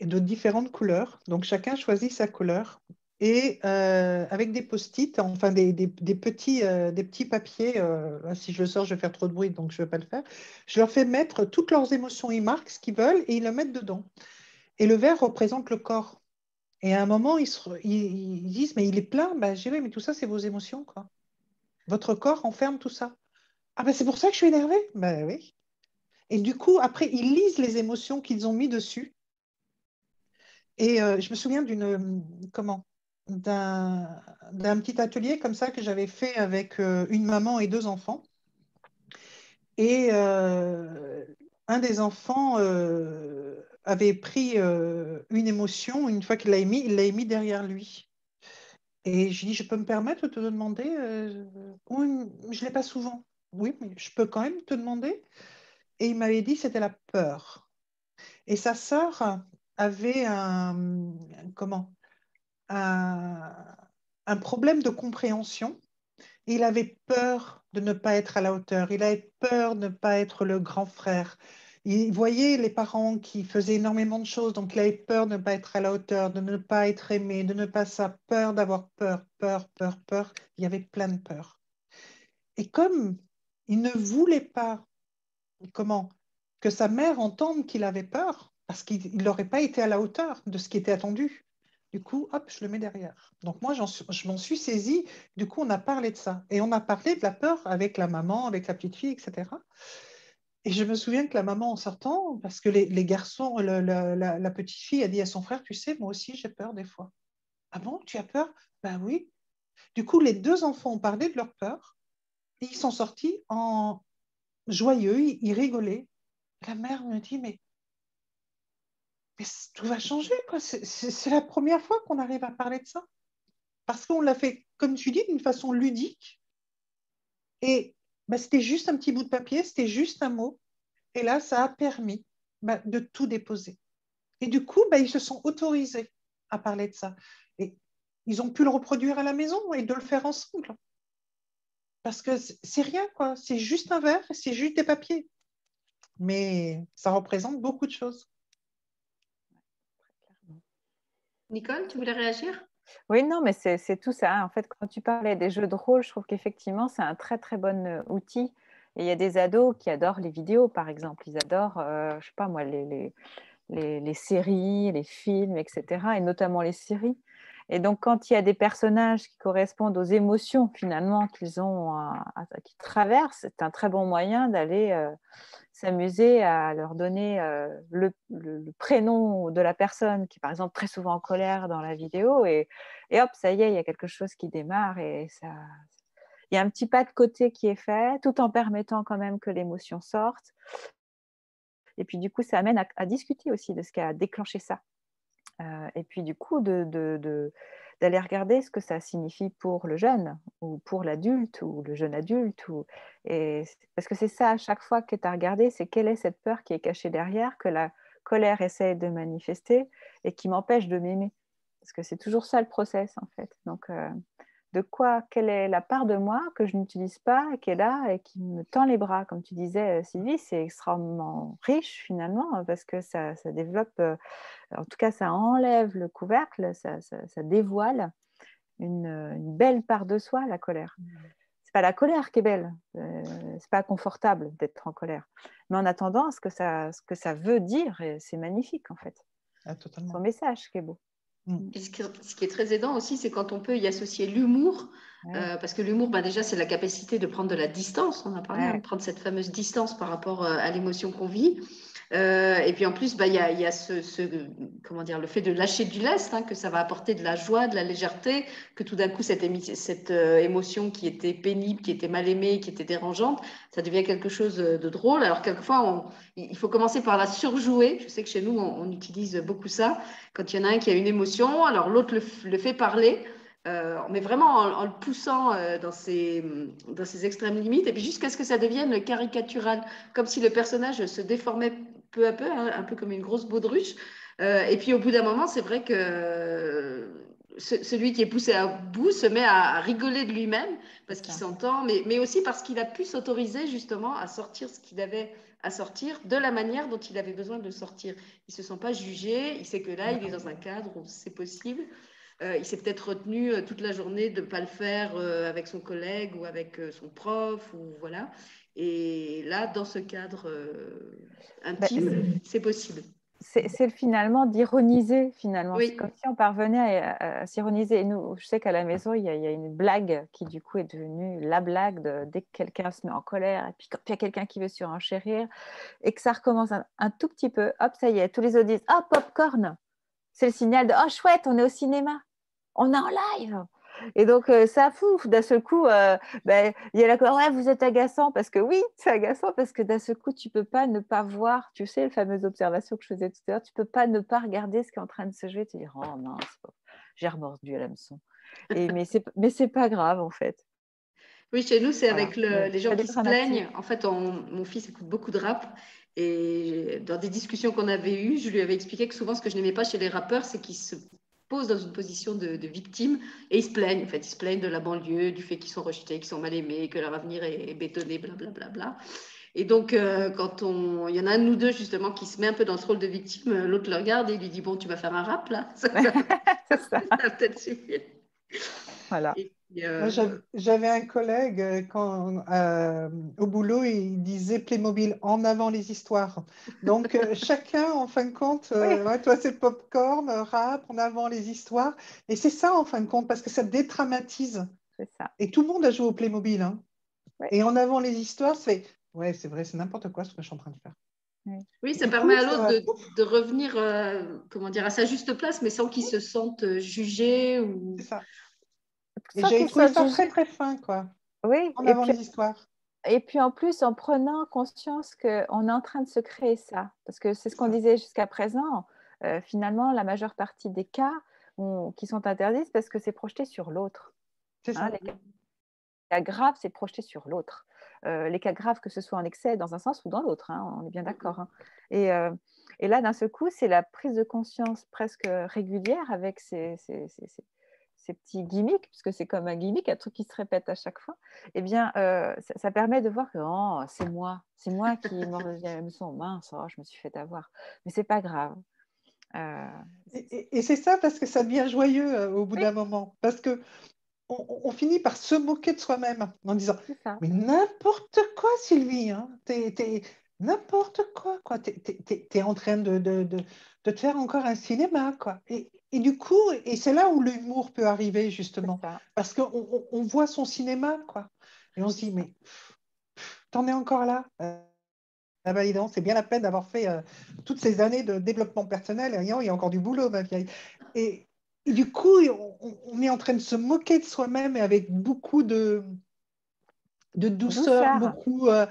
C: de différentes couleurs. Donc chacun choisit sa couleur et euh, avec des post-it, enfin des, petits, euh, des petits papiers, euh, si je le sors, je vais faire trop de bruit, donc je ne vais pas le faire. Je leur fais mettre toutes leurs émotions, ils marquent ce qu'ils veulent et ils le mettent dedans. Et le verre représente le corps. Et à un moment, ils, disent, mais il est plein. Ben, je mais tout ça, c'est vos émotions. Quoi. Votre corps enferme tout ça. Ah ben c'est pour ça que je suis énervée. Ben oui. Et du coup, après, ils lisent les émotions qu'ils ont mis dessus. Et je me souviens d'une comment d'un petit atelier comme ça que j'avais fait avec euh, une maman et deux enfants. Et euh, un des enfants euh, avait pris une émotion, une fois qu'il l'a émis, il l'a émis derrière lui. Et je dis, je peux me permettre de te demander oui, Je ne l'ai pas souvent. Oui, mais je peux quand même te demander. Et il m'avait dit, c'était la peur. Et sa sœur avait un, comment? Un, problème de compréhension. Il avait peur de ne pas être à la hauteur, il avait peur de ne pas être le grand frère. Il voyait les parents qui faisaient énormément de choses, donc il avait peur de ne pas être à la hauteur, de ne pas être aimé, de ne pas ça, peur d'avoir peur, peur, peur, peur. Il y avait plein de peur. Et comme il ne voulait pas, comment, que sa mère entende qu'il avait peur, parce qu'il n'aurait pas été à la hauteur de ce qui était attendu, du coup, hop, je le mets derrière. Donc moi, je m'en suis saisie. Du coup, on a parlé de ça. Et on a parlé de la peur avec la maman, avec la petite fille, etc. Et je me souviens que la maman, en sortant, parce que les, garçons, la, petite fille a dit à son frère, tu sais, moi aussi, j'ai peur des fois. Ah bon, tu as peur? Ben oui. Du coup, les deux enfants ont parlé de leur peur. Ils sont sortis en joyeux, ils rigolaient. La mère me dit, mais tout va changer. C'est la première fois qu'on arrive à parler de ça. Parce qu'on l'a fait comme tu dis, d'une façon ludique. Et bah, c'était juste un petit bout de papier, c'était juste un mot. Et là, ça a permis bah, de tout déposer. Et du coup, bah, ils se sont autorisés à parler de ça. Et ils ont pu le reproduire à la maison et de le faire ensemble. Parce que c'est rien, quoi. C'est juste un verre, c'est juste des papiers. Mais ça représente beaucoup de choses.
A: Nicole, tu voulais réagir?
B: Oui, non, mais c'est tout ça. En fait, quand tu parlais des jeux de rôle, je trouve qu'effectivement, c'est un très, très bon euh, outil. Et il y a des ados qui adorent les vidéos, par exemple. Ils adorent, euh, je ne sais pas moi, les, les, séries, les films, etc. Et notamment les séries. Et donc, quand il y a des personnages qui correspondent aux émotions finalement qu'ils ont, qui traversent, c'est un très bon moyen d'aller euh, s'amuser à leur donner euh, le, prénom de la personne qui est par exemple très souvent en colère dans la vidéo. Et, et hop, ça y est, il y a quelque chose qui démarre et ça, il y a un petit pas de côté qui est fait, tout en permettant quand même que l'émotion sorte. Et puis du coup, ça amène à, discuter aussi de ce qui a déclenché ça. Euh, et puis du coup, d'aller de, regarder ce que ça signifie pour le jeune ou pour l'adulte ou le jeune adulte. Ou, et, parce que c'est ça à chaque fois que tu as regardé, c'est quelle est cette peur qui est cachée derrière, que la colère essaie de manifester et qui m'empêche de m'aimer. Parce que c'est toujours ça le process en fait. Donc, euh, de quoi, quelle est la part de moi que je n'utilise pas, qui est là et qui me tend les bras. Comme tu disais, euh, Sylvie, c'est extrêmement riche finalement hein, parce que ça, développe, euh, en tout cas, ça enlève le couvercle, ça, dévoile une, belle part de soi, la colère. Mmh. C'est pas la colère qui est belle, euh, c'est pas confortable d'être en colère, mais en attendant, ce que ça, ce que ça veut dire, c'est magnifique en fait. Ah, Son message qui est beau.
A: Mm. ce, qui, est très aidant aussi, c'est quand on peut y associer l'humour, euh, parce que l'humour, bah, déjà, c'est la capacité de prendre de la distance. On a parlé hein, de prendre cette fameuse distance par rapport euh, à l'émotion qu'on vit. Euh, et puis en plus, bah, il y a, y a ce, comment dire, le fait de lâcher du lest, hein, que ça va apporter de la joie, de la légèreté, que tout d'un coup, cette, euh, émotion qui était pénible, qui était mal aimée, qui était dérangeante, ça devient quelque chose de drôle. Alors quelquefois, il faut commencer par la surjouer. Je sais que chez nous, on, utilise beaucoup ça. Quand il y en a un qui a une émotion, alors l'autre le, fait parler. Euh, mais vraiment en, le poussant dans, ses, dans ses extrêmes limites, et puis jusqu'à ce que ça devienne caricatural, comme si le personnage se déformait peu à peu, hein, un peu comme une grosse baudruche. Euh, et puis au bout d'un moment, c'est vrai que euh, celui qui est poussé à bout se met à, rigoler de lui-même parce qu'il s'entend, mais, mais, aussi parce qu'il a pu s'autoriser justement à sortir ce qu'il avait à sortir de la manière dont il avait besoin de sortir. Il ne se sent pas jugé, il sait que là, il est dans un cadre où c'est possible. Euh, il s'est peut-être retenu toute la journée de ne pas le faire avec son collègue ou avec son prof, ou voilà. Et là, dans ce cadre euh, intime, bah, c'est possible.
B: C'est finalement d'ironiser, finalement. C'est comme si on parvenait à, s'ironiser. Et nous, je sais qu'à la maison, il y, a, une blague qui, du coup, est devenue la blague de, dès que quelqu'un se met en colère, et puis quand il y a quelqu'un qui veut surenchérir, et que ça recommence un, tout petit peu, hop, ça y est, tous les autres disent Oh, popcorn C'est le signal de Oh, chouette, on est au cinéma, on est en live et donc, euh, ça fout. D'un seul coup, euh, ben, il y a la ouais, vous êtes agaçant parce que oui, c'est agaçant parce que d'un seul coup, tu peux pas ne pas voir, tu sais, la fameuse observation que je faisais tout à l'heure, tu peux pas ne pas regarder ce qui est en train de se jouer, te dire, oh mince, j'ai remordu à l'hameçon. Et, mais c'est c'est pas grave en fait.
A: Oui, chez nous, c'est avec les gens qui se plaignent. En fait, mon fils écoute beaucoup de rap. Et dans des discussions qu'on avait eues, je lui avais expliqué que souvent, ce que je n'aimais pas chez les rappeurs, c'est qu'ils se posent dans une position de, victime et ils se plaignent. En fait, ils se plaignent de la banlieue, du fait qu'ils sont rejetés, qu'ils sont mal aimés, que leur avenir est, bétonné, blablabla. Bla, bla, bla. Et donc, euh, quand on, il y en a un ou deux justement qui se met un peu dans ce rôle de victime, l'autre le regarde et lui dit bon, tu vas faire un rap là. Ça, ça. peut-être suffire.
C: Voilà. Euh, j'avais un collègue euh, quand, euh, au boulot, il disait Playmobil en avant les histoires. Donc chacun, en fin de compte, toi c'est popcorn, rap, en avant les histoires. Et c'est ça en fin de compte, parce que ça dédramatise. Ça. Et tout le monde a joué au Playmobil. Hein. Et en avant les histoires, c'est ouais, c'est vrai, c'est n'importe quoi ce que je suis en train de faire.
A: Oui, ça permet à l'autre de, de, revenir comment dire, à sa juste place, mais sans qu'il se sente jugé. Ou...
C: C'est ça. Et j'ai trouvé ça très très fin, quoi.
B: Oui.
C: En avant.
B: Et puis en plus, en prenant conscience qu'on est en train de se créer ça, parce que c'est ce qu'on disait jusqu'à présent, euh, finalement, la majeure partie des cas qui sont interdits, parce que c'est projeté sur l'autre. Hein, les cas graves, c'est projeté sur l'autre. les cas graves, que ce soit en excès dans un sens ou dans l'autre, hein, on est bien d'accord. Hein. Et, et, là, d'un seul coup, c'est la prise de conscience presque régulière avec ces, ces, ces petits gimmicks, puisque c'est comme un gimmick, un truc qui se répète à chaque fois, eh bien, euh, ça, permet de voir que oh, c'est moi, c'est moi qui me sens mince, oh, je me suis fait avoir. Mais c'est pas grave.
C: Euh, et, c'est ça parce que ça devient joyeux euh, au bout d'un moment, parce que on, finit par se moquer de soi-même en disant mais n'importe quoi Sylvie, hein, t'es n'importe quoi, quoi. Tu es, en train de, de, de, de, te faire encore un cinéma, quoi. Et, et du coup, et c'est là où l'humour peut arriver, justement. Parce qu'on on voit son cinéma, quoi. Et on se dit, mais t'en es encore là? Euh, ah bah, c'est bien la peine d'avoir fait euh, toutes ces années de développement personnel. il y a encore du boulot, ma vieille. Et, du coup, on, est en train de se moquer de soi-même et avec beaucoup de, de douceur, beaucoup. Euh,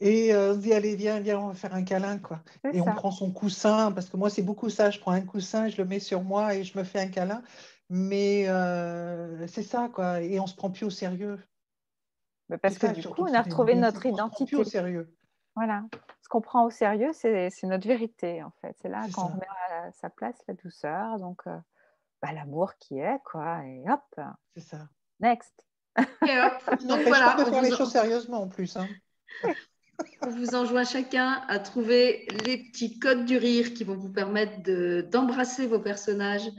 C: et euh, on se dit, allez, viens, viens, on va faire un câlin, quoi. Et on prend son coussin, parce que moi, c'est beaucoup ça. Je prends un coussin, je le mets sur moi et je me fais un câlin. Mais euh, c'est ça, quoi. Et on se prend plus au sérieux.
B: parce que du coup, on a retrouvé notre identité.
C: Plus au sérieux.
B: Voilà. Ce qu'on prend au sérieux, c'est notre vérité, en fait. C'est là qu'on remet à sa place la douceur. Donc, euh, bah, l'amour qui est, quoi. Et hop.
C: C'est ça.
B: Next.
A: Et hop. Donc voilà.
C: de faire les choses sérieusement, en plus. Hein.
A: On vous enjoint chacun à trouver les petits codes du rire qui vont vous permettre d'embrasser vos personnages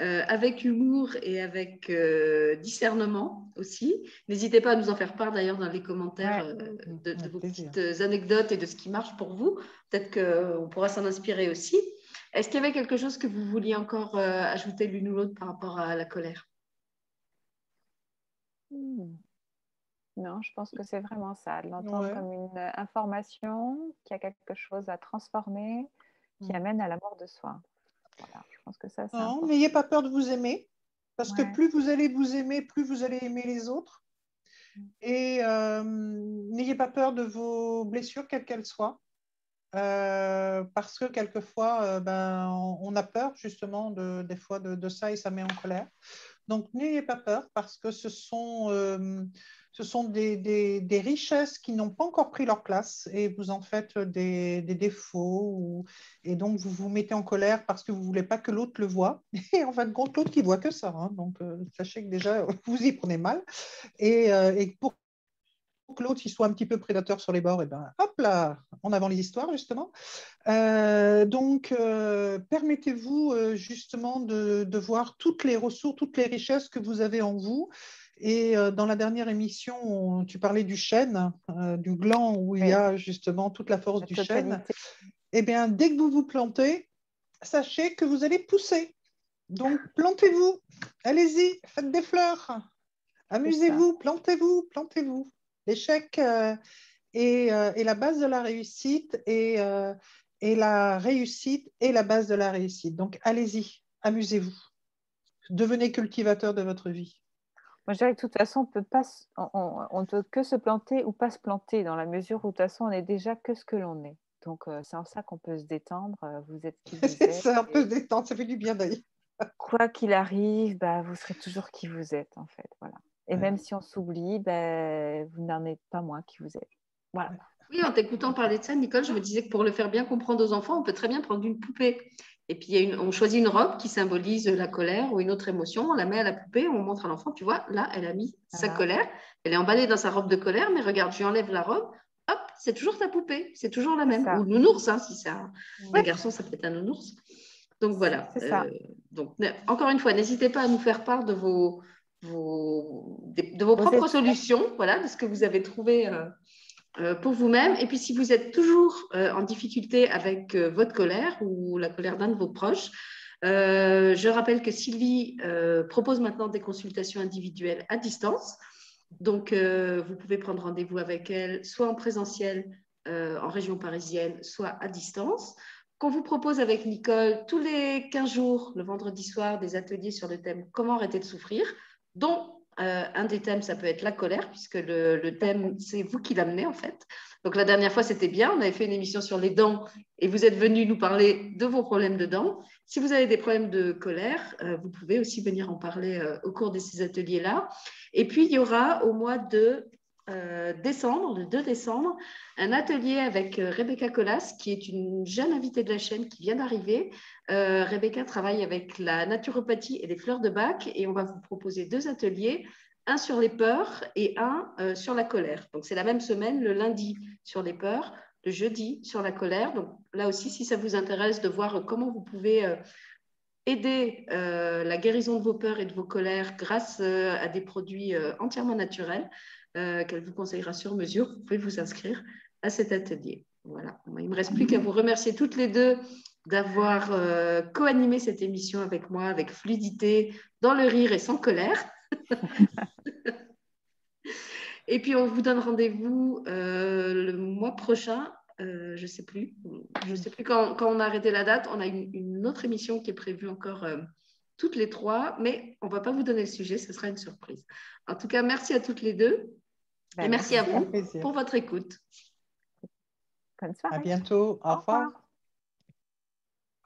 A: euh, avec humour et avec euh, discernement aussi. N'hésitez pas à nous en faire part d'ailleurs dans les commentaires euh, de, vos petites anecdotes et de ce qui marche pour vous. Peut-être qu'on pourra s'en inspirer aussi. Est-ce qu'il y avait quelque chose que vous vouliez encore ajouter l'une ou l'autre par rapport à la colère?
B: Hmm. Non, je pense que c'est vraiment ça, de l'entendre comme une euh, information qui a quelque chose à transformer, qui mm. amène à la mort de soi. Voilà, je pense que ça,
C: Non, n'ayez pas peur de vous aimer, parce que plus vous allez vous aimer, plus vous allez aimer les autres. Mm. Et euh, n'ayez pas peur de vos blessures, quelles qu'elles soient. Euh, parce que quelquefois, ben, on, a peur justement de, des fois de, ça et ça met en colère. Donc, n'ayez pas peur parce que ce sont, ce sont des, richesses qui n'ont pas encore pris leur place et vous en faites des, défauts et donc vous vous mettez en colère parce que vous ne voulez pas que l'autre le voit. Et en fin de compte l'autre qui voit que ça hein. donc euh, sachez que déjà vous y prenez mal. Et, euh, pour que l'autre soit un petit peu prédateur sur les bords et ben hop là en avant les histoires justement. Euh, donc permettez-vous justement de, voir toutes les ressources toutes les richesses que vous avez en vous et euh, dans la dernière émission, tu parlais du chêne, euh, du gland où il y a justement toute la force du chêne. Eh bien, dès que vous vous plantez, sachez que vous allez pousser. Donc, plantez-vous, allez-y, faites des fleurs, amusez-vous, plantez-vous, plantez-vous. L'échec euh, est, la base de la réussite et, et la réussite est la base de la réussite. Donc, allez-y, amusez-vous. Devenez cultivateur de votre vie.
B: Moi, je dirais que de toute façon, on peut pas, on, ne peut que se planter ou pas se planter, dans la mesure où de toute façon, on est déjà que ce que l'on est. Donc, euh, c'est en ça qu'on peut se détendre. Euh, vous êtes qui vous êtes.
C: ça, on peut se détendre, ça fait du bien d'ailleurs.
B: Quoi qu'il arrive, bah, vous serez toujours qui vous êtes, en fait. Voilà. Et même si on s'oublie, bah, vous n'en êtes pas moins qui vous êtes. Voilà.
A: Oui, en t'écoutant parler de ça, Nicole, je me disais que pour le faire bien comprendre aux enfants, on peut très bien prendre une poupée et puis, on choisit une robe qui symbolise la colère ou une autre émotion. On la met à la poupée, on montre à l'enfant, tu vois, là, elle a mis sa colère. Elle est emballée dans sa robe de colère, mais regarde, je lui enlève la robe. Hop, c'est toujours ta poupée, c'est toujours la même. Ou nounours, hein, si c'est un, garçon, ça peut être un nounours. Donc voilà. Euh, donc, encore une fois, n'hésitez pas à nous faire part de vos, de vos, propres solutions, voilà, de ce que vous avez trouvé. Euh, pour vous-même. Et puis, si vous êtes toujours euh, en difficulté avec euh, votre colère ou la colère d'un de vos proches, je rappelle que Sylvie propose maintenant des consultations individuelles à distance. Donc, vous pouvez prendre rendez-vous avec elle, soit en présentiel en région parisienne, soit à distance. Qu'on vous propose avec Nicole tous les 15 jours, le vendredi soir, des ateliers sur le thème Comment arrêter de souffrir, dont euh, un des thèmes, ça peut être la colère, puisque le, thème, c'est vous qui l'amenez en fait. Donc la dernière fois, c'était bien. On avait fait une émission sur les dents et vous êtes venu nous parler de vos problèmes de dents. Si vous avez des problèmes de colère, euh, vous pouvez aussi venir en parler euh, au cours de ces ateliers-là. Et puis, il y aura au mois de euh, décembre, le 2 décembre, un atelier avec Rebecca Colas, qui est une jeune invitée de la chaîne qui vient d'arriver. Rebecca travaille avec la naturopathie et les fleurs de bac et on va vous proposer deux ateliers un sur les peurs et un euh, sur la colère. Donc c'est la même semaine, le lundi sur les peurs, le jeudi sur la colère. Donc là aussi, si ça vous intéresse de voir comment vous pouvez euh, aider euh, la guérison de vos peurs et de vos colères grâce à des produits entièrement naturels qu'elle vous conseillera sur mesure, vous pouvez vous inscrire à cet atelier. Voilà, il me reste plus qu'à vous remercier toutes les deux d'avoir co-animé cette émission avec moi avec fluidité, dans le rire et sans colère. Et puis, on vous donne rendez-vous euh, le mois prochain. Euh, je ne sais plus. Je sais plus quand, on a arrêté la date. On a une, autre émission qui est prévue encore euh, toutes les trois, mais on ne va pas vous donner le sujet. Ce sera une surprise. En tout cas, merci à toutes les deux. Et ben, merci, à vous pour votre écoute.
B: Bonne soirée.
C: À bientôt. Au, revoir.